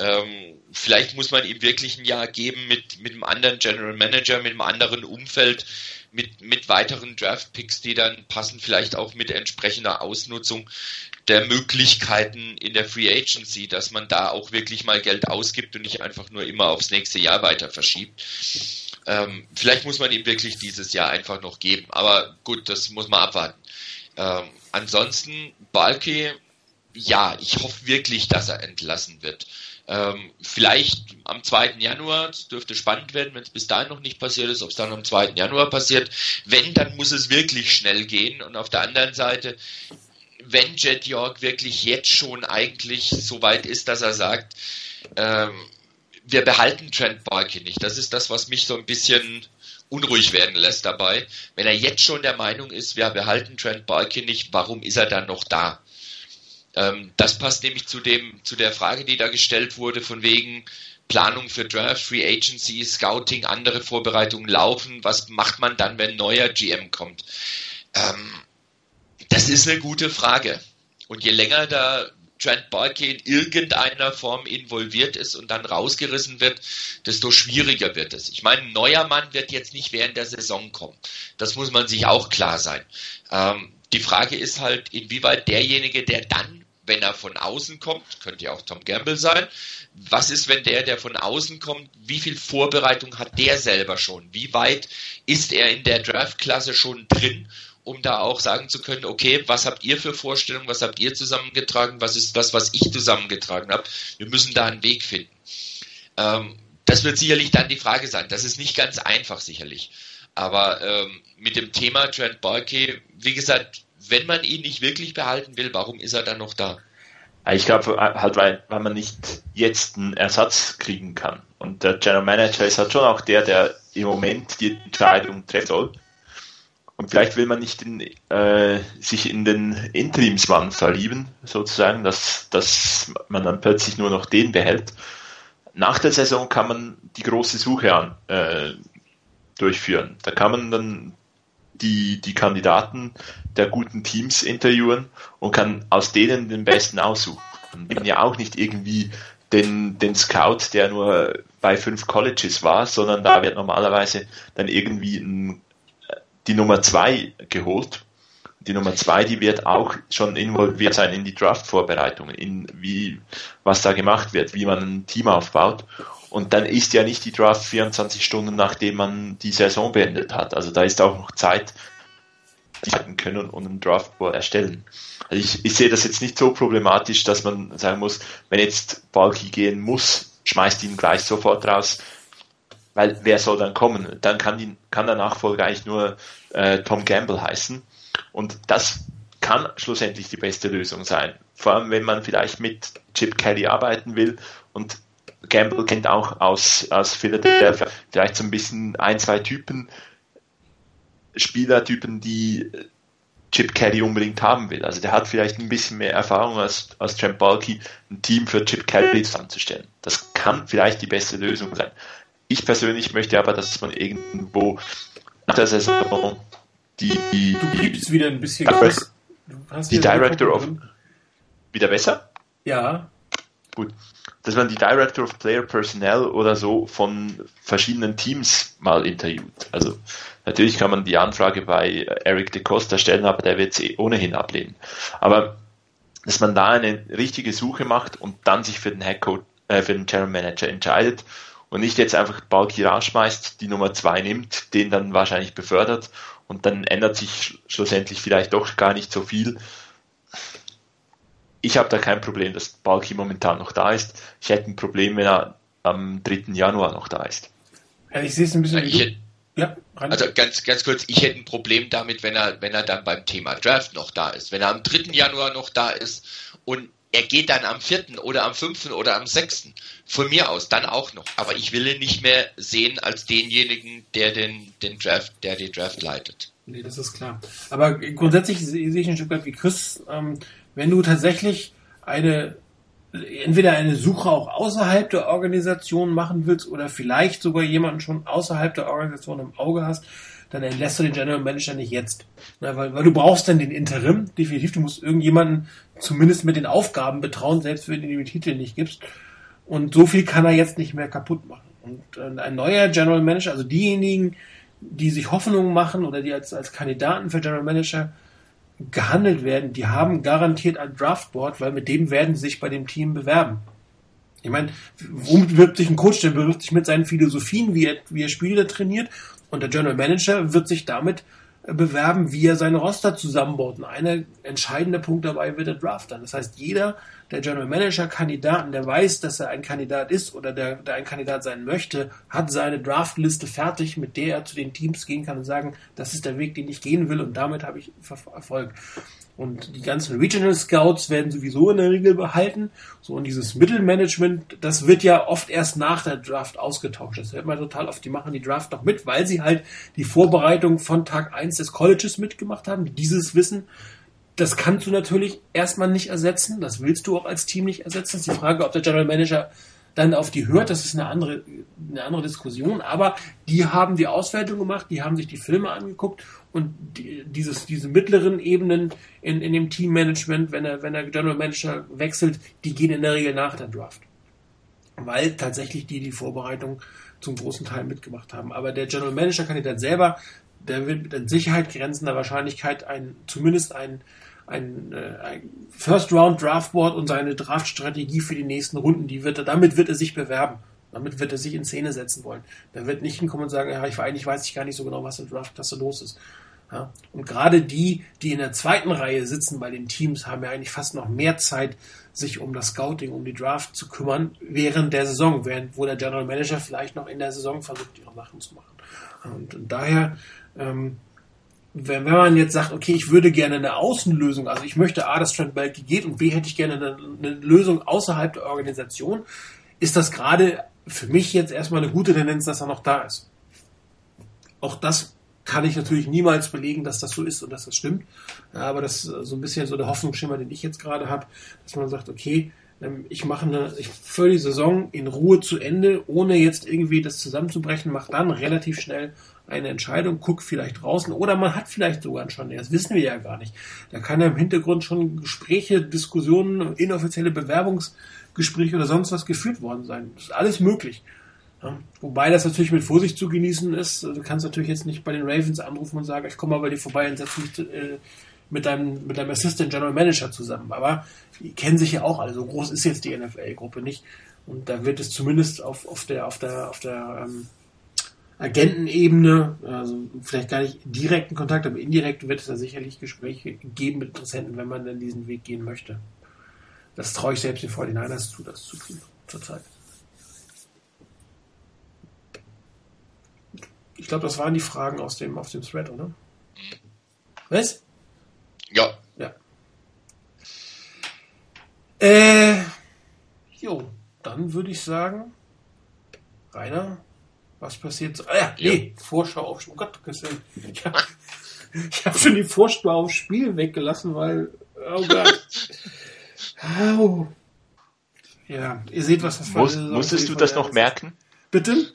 Ähm, vielleicht muss man ihm wirklich ein Jahr geben mit, mit einem anderen General Manager, mit einem anderen Umfeld mit, mit weiteren Draft-Picks, die dann passen, vielleicht auch mit entsprechender Ausnutzung der Möglichkeiten in der Free Agency, dass man da auch wirklich mal Geld ausgibt und nicht einfach nur immer aufs nächste Jahr weiter verschiebt. Ähm, vielleicht muss man ihm wirklich dieses Jahr einfach noch geben, aber gut, das muss man abwarten. Ähm, ansonsten, Balke, ja, ich hoffe wirklich, dass er entlassen wird. Ähm, vielleicht am 2. Januar, das dürfte spannend werden, wenn es bis dahin noch nicht passiert ist, ob es dann am 2. Januar passiert. Wenn, dann muss es wirklich schnell gehen. Und auf der anderen Seite, wenn Jet York wirklich jetzt schon eigentlich so weit ist, dass er sagt, ähm, wir behalten Trent Barke nicht. Das ist das, was mich so ein bisschen unruhig werden lässt dabei. Wenn er jetzt schon der Meinung ist, wir behalten Trent Barke nicht, warum ist er dann noch da? Ähm, das passt nämlich zu dem, zu der Frage, die da gestellt wurde, von wegen Planung für Draft, Free Agency, Scouting, andere Vorbereitungen laufen. Was macht man dann, wenn ein neuer GM kommt? Ähm, das ist eine gute Frage. Und je länger da Trent Barke in irgendeiner Form involviert ist und dann rausgerissen wird, desto schwieriger wird es. Ich meine, ein neuer Mann wird jetzt nicht während der Saison kommen. Das muss man sich auch klar sein. Ähm, die Frage ist halt, inwieweit derjenige, der dann, wenn er von außen kommt, könnte ja auch Tom Gamble sein, was ist, wenn der, der von außen kommt, wie viel Vorbereitung hat der selber schon? Wie weit ist er in der Draftklasse schon drin, um da auch sagen zu können, okay, was habt ihr für Vorstellungen, was habt ihr zusammengetragen, was ist das, was ich zusammengetragen habe? Wir müssen da einen Weg finden. Ähm, das wird sicherlich dann die Frage sein. Das ist nicht ganz einfach sicherlich. Aber ähm, mit dem Thema Trent Balky, wie gesagt, wenn man ihn nicht wirklich behalten will, warum ist er dann noch da?
Ich glaube halt, weil, weil man nicht jetzt einen Ersatz kriegen kann. Und der General Manager ist halt schon auch der, der im Moment die Entscheidung treffen soll. Und vielleicht will man nicht in, äh, sich in den Interimsmann verlieben, sozusagen, dass, dass man dann plötzlich nur noch den behält. Nach der Saison kann man die große Suche an, äh, durchführen. Da kann man dann die, die Kandidaten der guten Teams interviewen und kann aus denen den besten aussuchen. Und eben ja auch nicht irgendwie den, den Scout, der nur bei fünf Colleges war, sondern da wird normalerweise dann irgendwie ein die Nummer zwei geholt. Die Nummer zwei, die wird auch schon involviert sein in die Draft-Vorbereitungen, in wie, was da gemacht wird, wie man ein Team aufbaut. Und dann ist ja nicht die Draft 24 Stunden, nachdem man die Saison beendet hat. Also da ist auch noch Zeit, die können und ein Draftboard erstellen. Also ich, ich sehe das jetzt nicht so problematisch, dass man sagen muss, wenn jetzt Balki gehen muss, schmeißt ihn gleich sofort raus, weil wer soll dann kommen? Dann kann, die, kann der Nachfolger eigentlich nur äh, Tom Gamble heißen. Und das kann schlussendlich die beste Lösung sein. Vor allem, wenn man vielleicht mit Chip Kelly arbeiten will und Gamble kennt auch aus, aus Philadelphia vielleicht so ein bisschen ein, zwei Typen, Spielertypen, die Chip Kelly unbedingt haben will. Also der hat vielleicht ein bisschen mehr Erfahrung als, als Trent Balky, ein Team für Chip Kelly zusammenzustellen. Das kann vielleicht die beste Lösung sein. Ich persönlich möchte aber, dass man irgendwo nach der Saison die, die,
du gibst wieder ein bisschen
Direct, die Director of wieder besser?
Ja.
Gut. Dass man die Director of Player Personnel oder so von verschiedenen Teams mal interviewt. Also natürlich kann man die Anfrage bei Eric de Costa stellen, aber der wird sie ohnehin ablehnen. Aber dass man da eine richtige Suche macht und dann sich für den Head Coach, äh, für den General Manager entscheidet und nicht jetzt einfach Balki rausschmeißt, die Nummer zwei nimmt, den dann wahrscheinlich befördert und dann ändert sich schlussendlich vielleicht doch gar nicht so viel. Ich habe da kein Problem, dass Balki momentan noch da ist. Ich hätte ein Problem, wenn er am 3. Januar noch da ist.
Ja, ich sehe es ein bisschen.
Ich hätte, ja, also ganz, ganz kurz, ich hätte ein Problem damit, wenn er, wenn er dann beim Thema Draft noch da ist. Wenn er am 3. Januar noch da ist und er geht dann am vierten oder am fünften oder am sechsten. Von mir aus, dann auch noch. Aber ich will ihn nicht mehr sehen als denjenigen, der den, den Draft, der die Draft leitet.
Nee, das ist klar. Aber grundsätzlich sehe ich ein Stück weit wie Chris, ähm, wenn du tatsächlich eine, entweder eine Suche auch außerhalb der Organisation machen willst oder vielleicht sogar jemanden schon außerhalb der Organisation im Auge hast, dann entlässt du den General Manager nicht jetzt. Na, weil, weil du brauchst dann den Interim, definitiv. Du musst irgendjemanden zumindest mit den Aufgaben betrauen, selbst wenn du den Titel nicht gibst. Und so viel kann er jetzt nicht mehr kaputt machen. Und äh, ein neuer General Manager, also diejenigen, die sich Hoffnungen machen oder die als, als Kandidaten für General Manager gehandelt werden, die haben garantiert ein Draftboard, weil mit dem werden sie sich bei dem Team bewerben. Ich meine, womit bewirbt sich ein Coach? Der bewirbt sich mit seinen Philosophien, wie er, wie er Spiele trainiert und der General Manager wird sich damit bewerben, wie er seine Roster zusammenbaut. Und ein entscheidender Punkt dabei wird der Draft dann. Das heißt, jeder der General Manager Kandidaten, der weiß, dass er ein Kandidat ist oder der, der ein Kandidat sein möchte, hat seine Draftliste fertig, mit der er zu den Teams gehen kann und sagen, das ist der Weg, den ich gehen will und damit habe ich Erfolg. Und die ganzen Regional Scouts werden sowieso in der Regel behalten. So, und dieses Mittelmanagement, das wird ja oft erst nach der Draft ausgetauscht. Das hört man total oft. Die machen die Draft noch mit, weil sie halt die Vorbereitung von Tag 1 des Colleges mitgemacht haben. Dieses Wissen, das kannst du natürlich erstmal nicht ersetzen. Das willst du auch als Team nicht ersetzen. Das ist die Frage, ob der General Manager dann auf die hört, das ist eine andere, eine andere Diskussion. Aber die haben die Auswertung gemacht, die haben sich die Filme angeguckt und die, dieses, diese mittleren Ebenen in, in dem Teammanagement, wenn der, wenn der General Manager wechselt, die gehen in der Regel nach der Draft. Weil tatsächlich die die Vorbereitung zum großen Teil mitgemacht haben. Aber der General Manager Kandidat selber, der wird mit Sicherheit grenzender Wahrscheinlichkeit ein, zumindest ein, ein, äh, ein First Round Draftboard und seine Draftstrategie für die nächsten Runden, die wird er, damit wird er sich bewerben. Damit wird er sich in Szene setzen wollen. Da wird nicht hinkommen und sagen, ja, ich, eigentlich weiß ich gar nicht so genau, was im Draft-Klasse los ist. Ja? Und gerade die, die in der zweiten Reihe sitzen bei den Teams, haben ja eigentlich fast noch mehr Zeit, sich um das Scouting, um die Draft zu kümmern, während der Saison, während wo der General Manager vielleicht noch in der Saison versucht, ihre Sachen zu machen. Und, und daher, ähm, wenn, wenn man jetzt sagt, okay, ich würde gerne eine Außenlösung, also ich möchte A, dass Trent Belke geht und B, hätte ich gerne eine, eine Lösung außerhalb der Organisation, ist das gerade für mich jetzt erstmal eine gute Tendenz, dass er noch da ist. Auch das kann ich natürlich niemals belegen, dass das so ist und dass das stimmt. Ja, aber das ist so ein bisschen so der Hoffnungsschimmer, den ich jetzt gerade habe, dass man sagt, okay, ähm, ich mache eine, ich führe die Saison in Ruhe zu Ende, ohne jetzt irgendwie das zusammenzubrechen, mache dann relativ schnell eine Entscheidung, guckt vielleicht draußen oder man hat vielleicht sogar schon, das wissen wir ja gar nicht. Da kann ja im Hintergrund schon Gespräche, Diskussionen, inoffizielle Bewerbungsgespräche oder sonst was geführt worden sein. Das ist alles möglich. Ja, wobei das natürlich mit Vorsicht zu genießen ist. Du kannst natürlich jetzt nicht bei den Ravens anrufen und sagen, ich komme mal bei dir vorbei und setze mich äh, mit deinem, mit deinem Assistant General Manager zusammen. Aber die kennen sich ja auch alle. So groß ist jetzt die NFL-Gruppe nicht. Und da wird es zumindest auf, auf der, auf der, auf der ähm, Agentenebene, also vielleicht gar nicht direkten Kontakt, aber indirekt wird es da sicherlich Gespräche geben mit Interessenten, wenn man dann diesen Weg gehen möchte. Das traue ich selbst den 49ers zu, das zu tun, zurzeit. Ich glaube, das waren die Fragen aus dem, auf dem Thread, oder? Was?
Ja.
Ja. Äh, jo, dann würde ich sagen, Rainer, was passiert? Ah ja, nee, ja. Vorschau auf Spiel. Oh Gott, ich habe hab schon die Vorschau aufs Spiel weggelassen, weil, oh Gott. Au. Ja, ihr seht, was das
Muss, Musstest du das noch merken?
Bitte?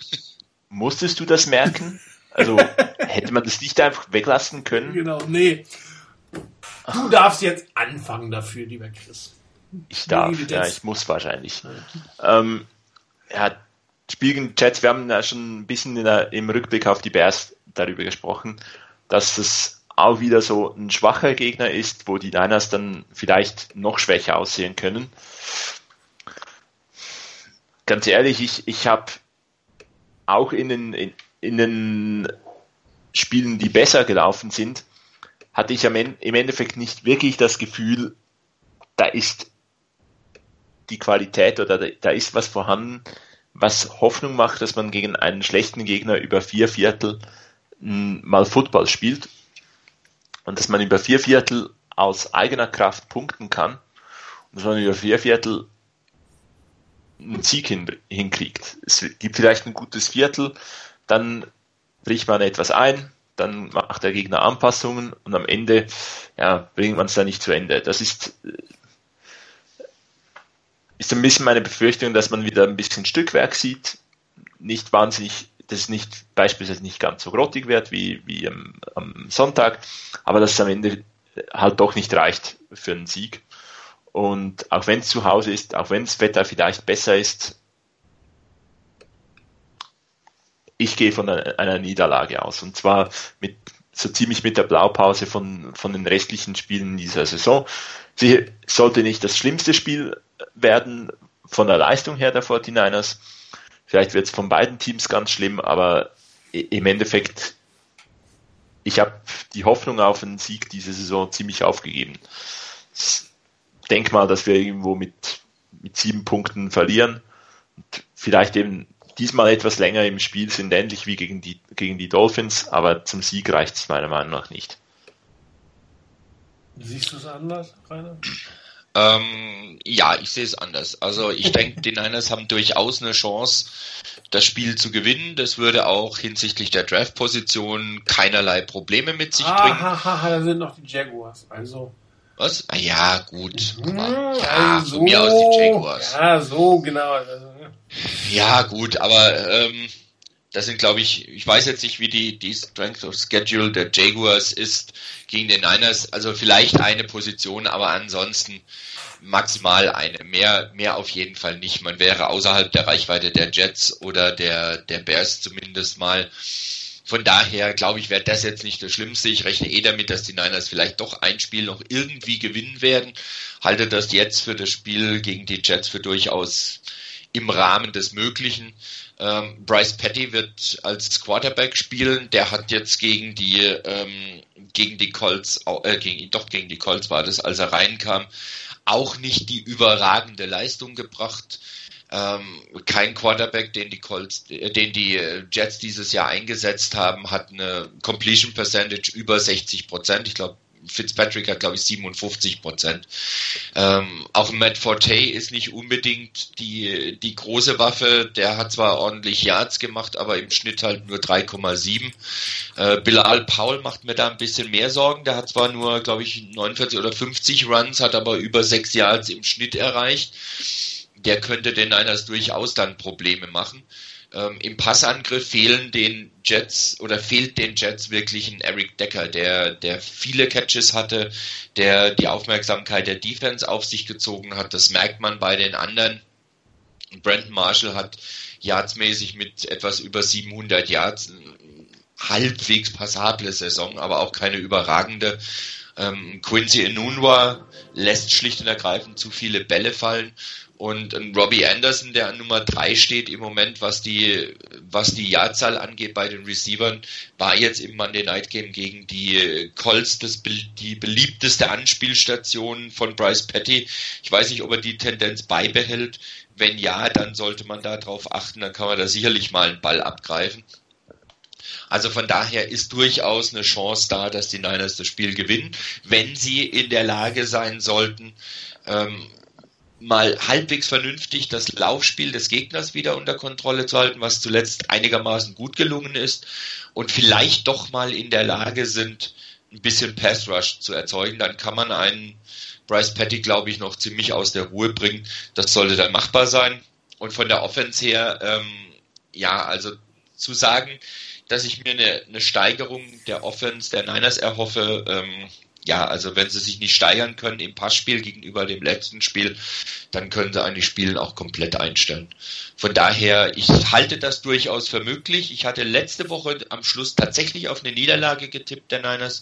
Musstest du das merken? Also hätte man das nicht einfach weglassen können?
Genau, nee. Du darfst jetzt anfangen dafür, lieber Chris.
Ich darf, ja, ich muss wahrscheinlich. Ja, ähm, ja Spiel gegen Jets, wir haben ja schon ein bisschen der, im Rückblick auf die Bears darüber gesprochen, dass das auch wieder so ein schwacher Gegner ist, wo die Niners dann vielleicht noch schwächer aussehen können. Ganz ehrlich, ich, ich habe auch in den, in, in den Spielen, die besser gelaufen sind, hatte ich im Endeffekt nicht wirklich das Gefühl, da ist die Qualität oder da ist was vorhanden, was Hoffnung macht, dass man gegen einen schlechten Gegner über vier Viertel mal Football spielt und dass man über vier Viertel aus eigener Kraft punkten kann und dass man über vier Viertel einen Sieg hin, hinkriegt. Es gibt vielleicht ein gutes Viertel, dann bricht man etwas ein, dann macht der Gegner Anpassungen und am Ende ja, bringt man es dann nicht zu Ende. Das ist, ist ein bisschen meine Befürchtung, dass man wieder ein bisschen Stückwerk sieht, nicht wahnsinnig, dass es nicht beispielsweise nicht ganz so grottig wird wie, wie am, am Sonntag, aber dass es am Ende halt doch nicht reicht für einen Sieg. Und auch wenn es zu Hause ist, auch wenn das Wetter vielleicht besser ist, ich gehe von einer, Niederlage aus. Und zwar mit so ziemlich mit der Blaupause von, von den restlichen Spielen dieser Saison. Sie sollte nicht das schlimmste Spiel werden von der Leistung her der 49ers. Vielleicht wird es von beiden Teams ganz schlimm, aber im Endeffekt, ich habe die Hoffnung auf einen Sieg diese Saison ziemlich aufgegeben denke mal, dass wir irgendwo mit, mit sieben Punkten verlieren und vielleicht eben diesmal etwas länger im Spiel sind, ähnlich wie gegen die, gegen die Dolphins, aber zum Sieg reicht es meiner Meinung nach nicht.
Siehst du es anders, Rainer?
Ähm, ja, ich sehe es anders. Also ich denke, die Niners haben durchaus eine Chance, das Spiel zu gewinnen. Das würde auch hinsichtlich der Draft-Position keinerlei Probleme mit sich bringen.
Hahaha, da sind noch die Jaguars. Also
was? Ah, ja, gut.
Mhm, ja, also, von mir aus die Jaguars. Ja, so, genau.
Ja, gut, aber ähm, das sind, glaube ich, ich weiß jetzt nicht, wie die, die Strength of Schedule der Jaguars ist gegen den Niners. Also vielleicht eine Position, aber ansonsten maximal eine. Mehr, mehr auf jeden Fall nicht. Man wäre außerhalb der Reichweite der Jets oder der, der Bears zumindest mal. Von daher glaube ich, wäre das jetzt nicht das Schlimmste. Ich rechne eh damit, dass die Niners vielleicht doch ein Spiel noch irgendwie gewinnen werden. Halte das jetzt für das Spiel gegen die Jets für durchaus im Rahmen des Möglichen. Ähm, Bryce Petty wird als Quarterback spielen. Der hat jetzt gegen die ähm, gegen die Colts, äh, gegen, doch gegen die Colts war das, als er reinkam, auch nicht die überragende Leistung gebracht. Ähm, kein Quarterback, den die Colts, äh, den die äh, Jets dieses Jahr eingesetzt haben, hat eine Completion Percentage über 60 Prozent. Ich glaube, Fitzpatrick hat, glaube ich, 57 Prozent. Ähm, auch Matt Forte ist nicht unbedingt die, die große Waffe. Der hat zwar ordentlich Yards gemacht, aber im Schnitt halt nur 3,7. Äh, Bilal Paul macht mir da ein bisschen mehr Sorgen. Der hat zwar nur, glaube ich, 49 oder 50 Runs, hat aber über 6 Yards im Schnitt erreicht. Der könnte den Niners durchaus dann Probleme machen. Ähm, Im Passangriff fehlen den Jets oder fehlt den Jets wirklich ein Eric Decker, der, der viele Catches hatte, der die Aufmerksamkeit der Defense auf sich gezogen hat. Das merkt man bei den anderen. Brandon Marshall hat yardsmäßig mit etwas über 700 Yards halbwegs passable Saison, aber auch keine überragende. Ähm, Quincy Enunwa lässt schlicht und ergreifend zu viele Bälle fallen und ein Robbie Anderson, der an Nummer 3 steht im Moment, was die, was die Jahrzahl angeht bei den Receivern, war jetzt im Monday Night Game gegen die Colts das, die beliebteste Anspielstation von Bryce Petty. Ich weiß nicht, ob er die Tendenz beibehält. Wenn ja, dann sollte man da drauf achten, dann kann man da sicherlich mal einen Ball abgreifen. Also von daher ist durchaus eine Chance da, dass die Niners das Spiel gewinnen, wenn sie in der Lage sein sollten, ähm, mal halbwegs vernünftig das Laufspiel des Gegners wieder unter Kontrolle zu halten, was zuletzt einigermaßen gut gelungen ist und vielleicht doch mal in der Lage sind, ein bisschen Pass Rush zu erzeugen, dann kann man einen Bryce Petty, glaube ich, noch ziemlich aus der Ruhe bringen. Das sollte dann machbar sein. Und von der Offense her, ähm, ja, also zu sagen, dass ich mir eine, eine Steigerung der Offense der Niners erhoffe, ähm, ja, also wenn sie sich nicht steigern können im Passspiel gegenüber dem letzten Spiel, dann können sie eigentlich Spielen auch komplett einstellen. Von daher, ich halte das durchaus für möglich. Ich hatte letzte Woche am Schluss tatsächlich auf eine Niederlage getippt der Niners,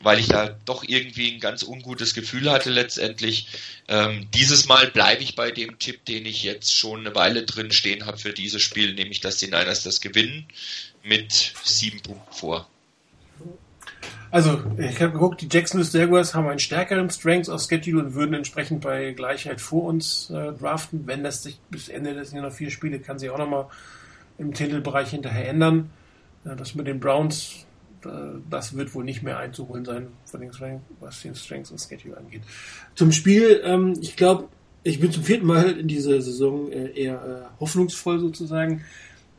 weil ich da doch irgendwie ein ganz ungutes Gefühl hatte letztendlich. Ähm, dieses Mal bleibe ich bei dem Tipp, den ich jetzt schon eine Weile drin stehen habe für dieses Spiel, nämlich dass die Niners das gewinnen mit sieben Punkten vor.
Also, ich habe geguckt, die Jacksonville Jaguars haben einen stärkeren Strengths of Schedule und würden entsprechend bei Gleichheit vor uns äh, draften. Wenn das sich bis Ende des Jahres noch vier Spiele, kann sich auch nochmal im Titelbereich hinterher ändern. Ja, das mit den Browns, äh, das wird wohl nicht mehr einzuholen sein, den was den Strengths of Schedule angeht. Zum Spiel, ähm, ich glaube, ich bin zum vierten Mal in dieser Saison äh, eher äh, hoffnungsvoll sozusagen.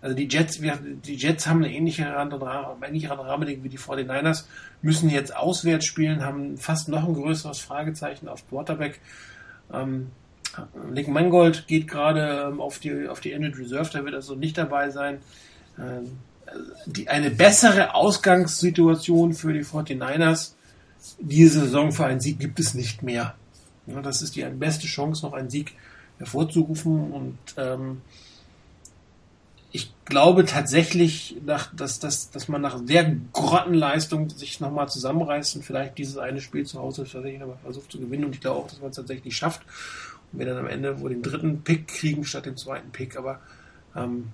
Also die Jets, die Jets haben eine ähnliche Rahmenbedingung wie die 49ers, müssen jetzt auswärts spielen, haben fast noch ein größeres Fragezeichen auf Quarterback. Ähm, Nick Mangold geht gerade ähm, auf die, auf die Ended Reserve, der wird also nicht dabei sein. Ähm, die, eine bessere Ausgangssituation für die 49ers diese Saison für einen Sieg gibt es nicht mehr. Ja, das ist die beste Chance, noch einen Sieg hervorzurufen und ähm, ich glaube tatsächlich, nach, dass, dass, dass man nach der Grottenleistung sich nochmal zusammenreißt und vielleicht dieses eine Spiel zu Hause tatsächlich nochmal versucht zu gewinnen. Und ich glaube auch, dass man es tatsächlich schafft. Und wir dann am Ende wohl den dritten Pick kriegen statt den zweiten Pick. Aber ähm,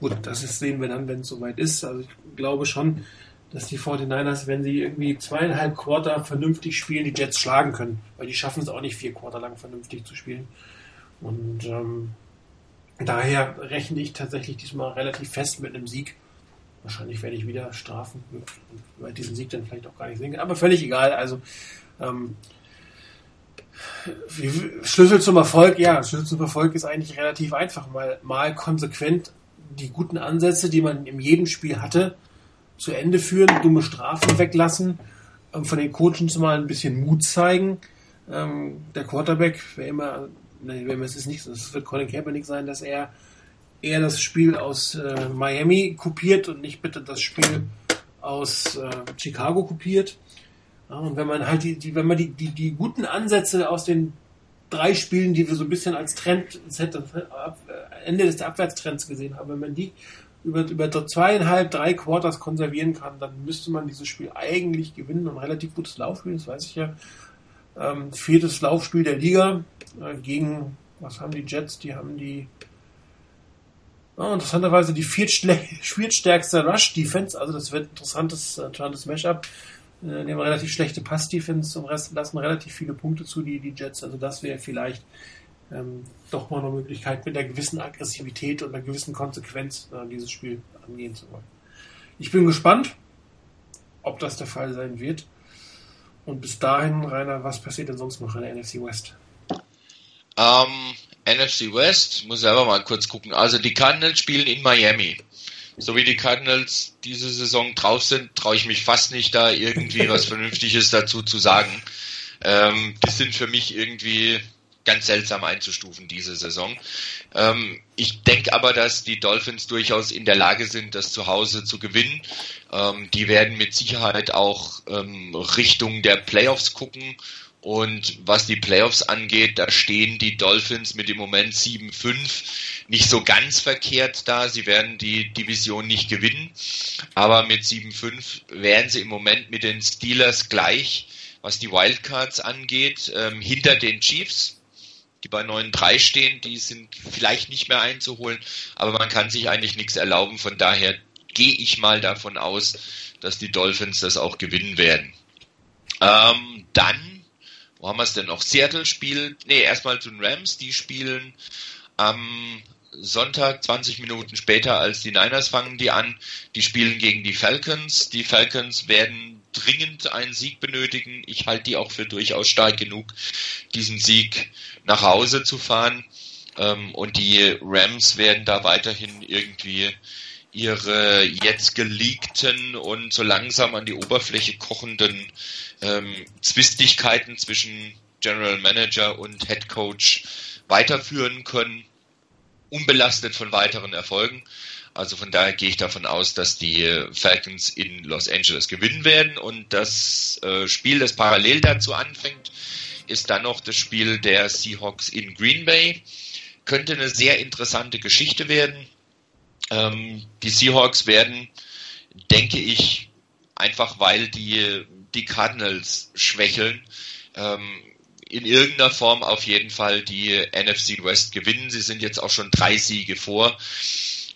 gut, das ist, sehen wir dann, wenn es soweit ist. Also ich glaube schon, dass die 49ers, wenn sie irgendwie zweieinhalb Quarter vernünftig spielen, die Jets schlagen können. Weil die schaffen es auch nicht, vier Quarter lang vernünftig zu spielen. Und ähm, Daher rechne ich tatsächlich diesmal relativ fest mit einem Sieg. Wahrscheinlich werde ich wieder strafen, weil diesen Sieg dann vielleicht auch gar nicht sehen. Aber völlig egal. Also ähm, Schlüssel zum Erfolg, ja, Schlüssel zum Erfolg ist eigentlich relativ einfach. Mal, mal konsequent die guten Ansätze, die man in jedem Spiel hatte, zu Ende führen, dumme Strafen weglassen, ähm, von den Coaches mal ein bisschen Mut zeigen. Ähm, der Quarterback, wer immer nein, es ist nicht, es wird Colin Kaepernick sein, dass er eher das Spiel aus äh, Miami kopiert und nicht bitte das Spiel aus äh, Chicago kopiert. Ja, und wenn man halt die, die wenn man die, die, die guten Ansätze aus den drei Spielen, die wir so ein bisschen als Trend, äh, Ende des Abwärtstrends gesehen haben, wenn man die über, über zweieinhalb, drei Quarters konservieren kann, dann müsste man dieses Spiel eigentlich gewinnen und relativ gutes Laufspiel, das weiß ich ja. Ähm, viertes Laufspiel der Liga äh, gegen, was haben die Jets? Die haben die Ja, interessanterweise die viertstärkste Rush-Defense, also das wird ein interessantes, äh, interessantes Matchup. Äh, die haben relativ schlechte Pass-Defense und lassen relativ viele Punkte zu, die, die Jets. Also das wäre vielleicht ähm, doch mal eine Möglichkeit, mit einer gewissen Aggressivität und einer gewissen Konsequenz äh, dieses Spiel angehen zu wollen. Ich bin gespannt, ob das der Fall sein wird. Und bis dahin, Rainer, was passiert denn sonst noch in der NFC West?
Ähm, NFC West, muss selber mal kurz gucken. Also die Cardinals spielen in Miami. So wie die Cardinals diese Saison drauf sind, traue ich mich fast nicht da irgendwie was Vernünftiges dazu zu sagen. Ähm, die sind für mich irgendwie ganz seltsam einzustufen diese Saison. Ähm, ich denke aber, dass die Dolphins durchaus in der Lage sind, das zu Hause zu gewinnen. Ähm, die werden mit Sicherheit auch ähm, Richtung der Playoffs gucken und was die Playoffs angeht, da stehen die Dolphins mit im Moment 7-5 nicht so ganz verkehrt da. Sie werden die Division nicht gewinnen, aber mit 7-5 wären sie im Moment mit den Steelers gleich, was die Wildcards angeht, ähm, hinter den Chiefs die bei 9-3 stehen, die sind vielleicht nicht mehr einzuholen, aber man kann sich eigentlich nichts erlauben. Von daher gehe ich mal davon aus, dass die Dolphins das auch gewinnen werden. Ähm, dann wo haben wir es denn noch? Seattle spielt, nee, erstmal zu den Rams, die spielen am Sonntag, 20 Minuten später als die Niners fangen die an. Die spielen gegen die Falcons. Die Falcons werden dringend einen Sieg benötigen. Ich halte die auch für durchaus stark genug, diesen Sieg nach Hause zu fahren. Ähm, und die Rams werden da weiterhin irgendwie ihre jetzt geleakten und so langsam an die Oberfläche kochenden ähm, Zwistigkeiten zwischen General Manager und Head Coach weiterführen können, unbelastet von weiteren Erfolgen. Also von daher gehe ich davon aus, dass die Falcons in Los Angeles gewinnen werden und das äh, Spiel, das parallel dazu anfängt, ist dann noch das Spiel der Seahawks in Green Bay. Könnte eine sehr interessante Geschichte werden. Ähm, die Seahawks werden, denke ich, einfach weil die, die Cardinals schwächeln, ähm, in irgendeiner Form auf jeden Fall die NFC West gewinnen. Sie sind jetzt auch schon drei Siege vor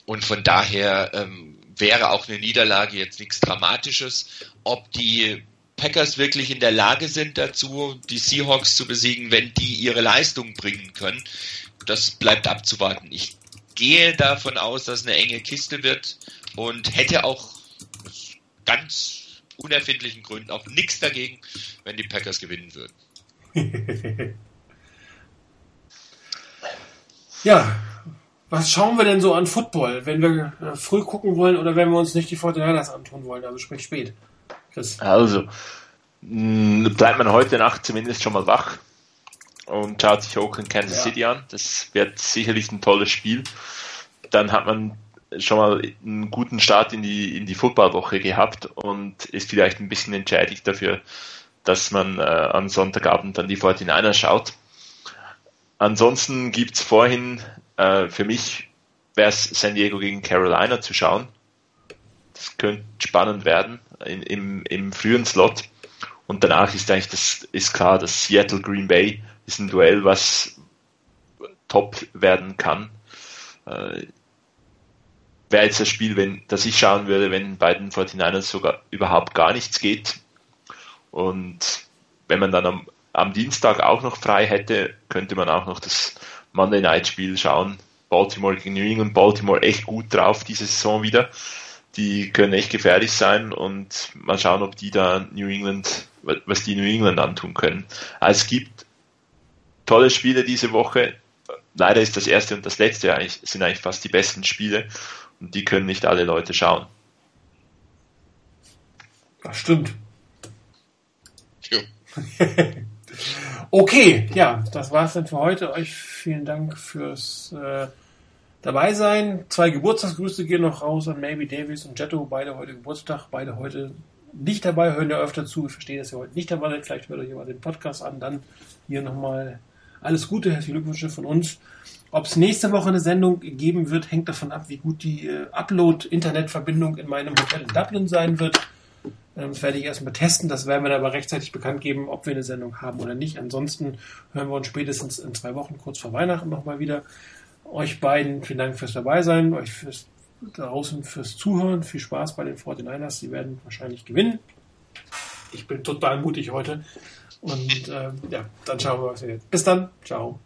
und von daher ähm, wäre auch eine Niederlage jetzt nichts Dramatisches. Ob die Packers wirklich in der Lage sind dazu, die Seahawks zu besiegen, wenn die ihre Leistung bringen können, das bleibt abzuwarten. Ich gehe davon aus, dass eine enge Kiste wird und hätte auch ganz unerfindlichen Gründen auch nichts dagegen, wenn die Packers gewinnen würden.
ja, was schauen wir denn so an Football, wenn wir äh, früh gucken wollen oder wenn wir uns nicht die 49ers antun wollen, also sprich spät?
Chris. Also, bleibt man heute Nacht zumindest schon mal wach und schaut sich Oakland Kansas ja. City an. Das wird sicherlich ein tolles Spiel. Dann hat man schon mal einen guten Start in die, in die Footballwoche gehabt und ist vielleicht ein bisschen entschädigt dafür, dass man äh, am Sonntagabend dann die 49er schaut. Ansonsten gibt es vorhin äh, für mich wäre es San Diego gegen Carolina zu schauen. Das könnte spannend werden in, im, im frühen Slot. Und danach ist eigentlich das ist klar, dass Seattle Green Bay ist ein Duell, was top werden kann. Äh, Wäre jetzt das Spiel, wenn, das ich schauen würde, wenn bei den 49ers sogar überhaupt gar nichts geht. Und wenn man dann am, am Dienstag auch noch frei hätte, könnte man auch noch das Monday Night Spiel schauen. Baltimore gegen New England. Baltimore echt gut drauf diese Saison wieder. Die können echt gefährlich sein und mal schauen, ob die da New England, was die New England antun können. Also es gibt tolle Spiele diese Woche. Leider ist das erste und das letzte eigentlich, sind eigentlich fast die besten Spiele und die können nicht alle Leute schauen.
Das stimmt. okay, ja, das war's dann für heute. Euch vielen Dank fürs äh, dabei sein. Zwei Geburtstagsgrüße gehen noch raus an Maybe Davis und Jetto, beide heute Geburtstag, beide heute nicht dabei, hören ja öfter zu. Ich verstehe, dass ihr heute nicht dabei seid. Vielleicht hört euch mal den Podcast an. Dann hier nochmal alles Gute, herzliche Glückwünsche von uns. Ob es nächste Woche eine Sendung geben wird, hängt davon ab, wie gut die äh, Upload-Internetverbindung in meinem Hotel in Dublin sein wird. Ähm, das werde ich erstmal testen. Das werden wir dann aber rechtzeitig bekannt geben, ob wir eine Sendung haben oder nicht. Ansonsten hören wir uns spätestens in zwei Wochen, kurz vor Weihnachten, nochmal wieder. Euch beiden vielen Dank fürs Dabeisein, euch fürs draußen fürs Zuhören. Viel Spaß bei den 49ers. Sie werden wahrscheinlich gewinnen. Ich bin total mutig heute. Und äh, ja, dann schauen wir, was wir jetzt. Bis dann. Ciao.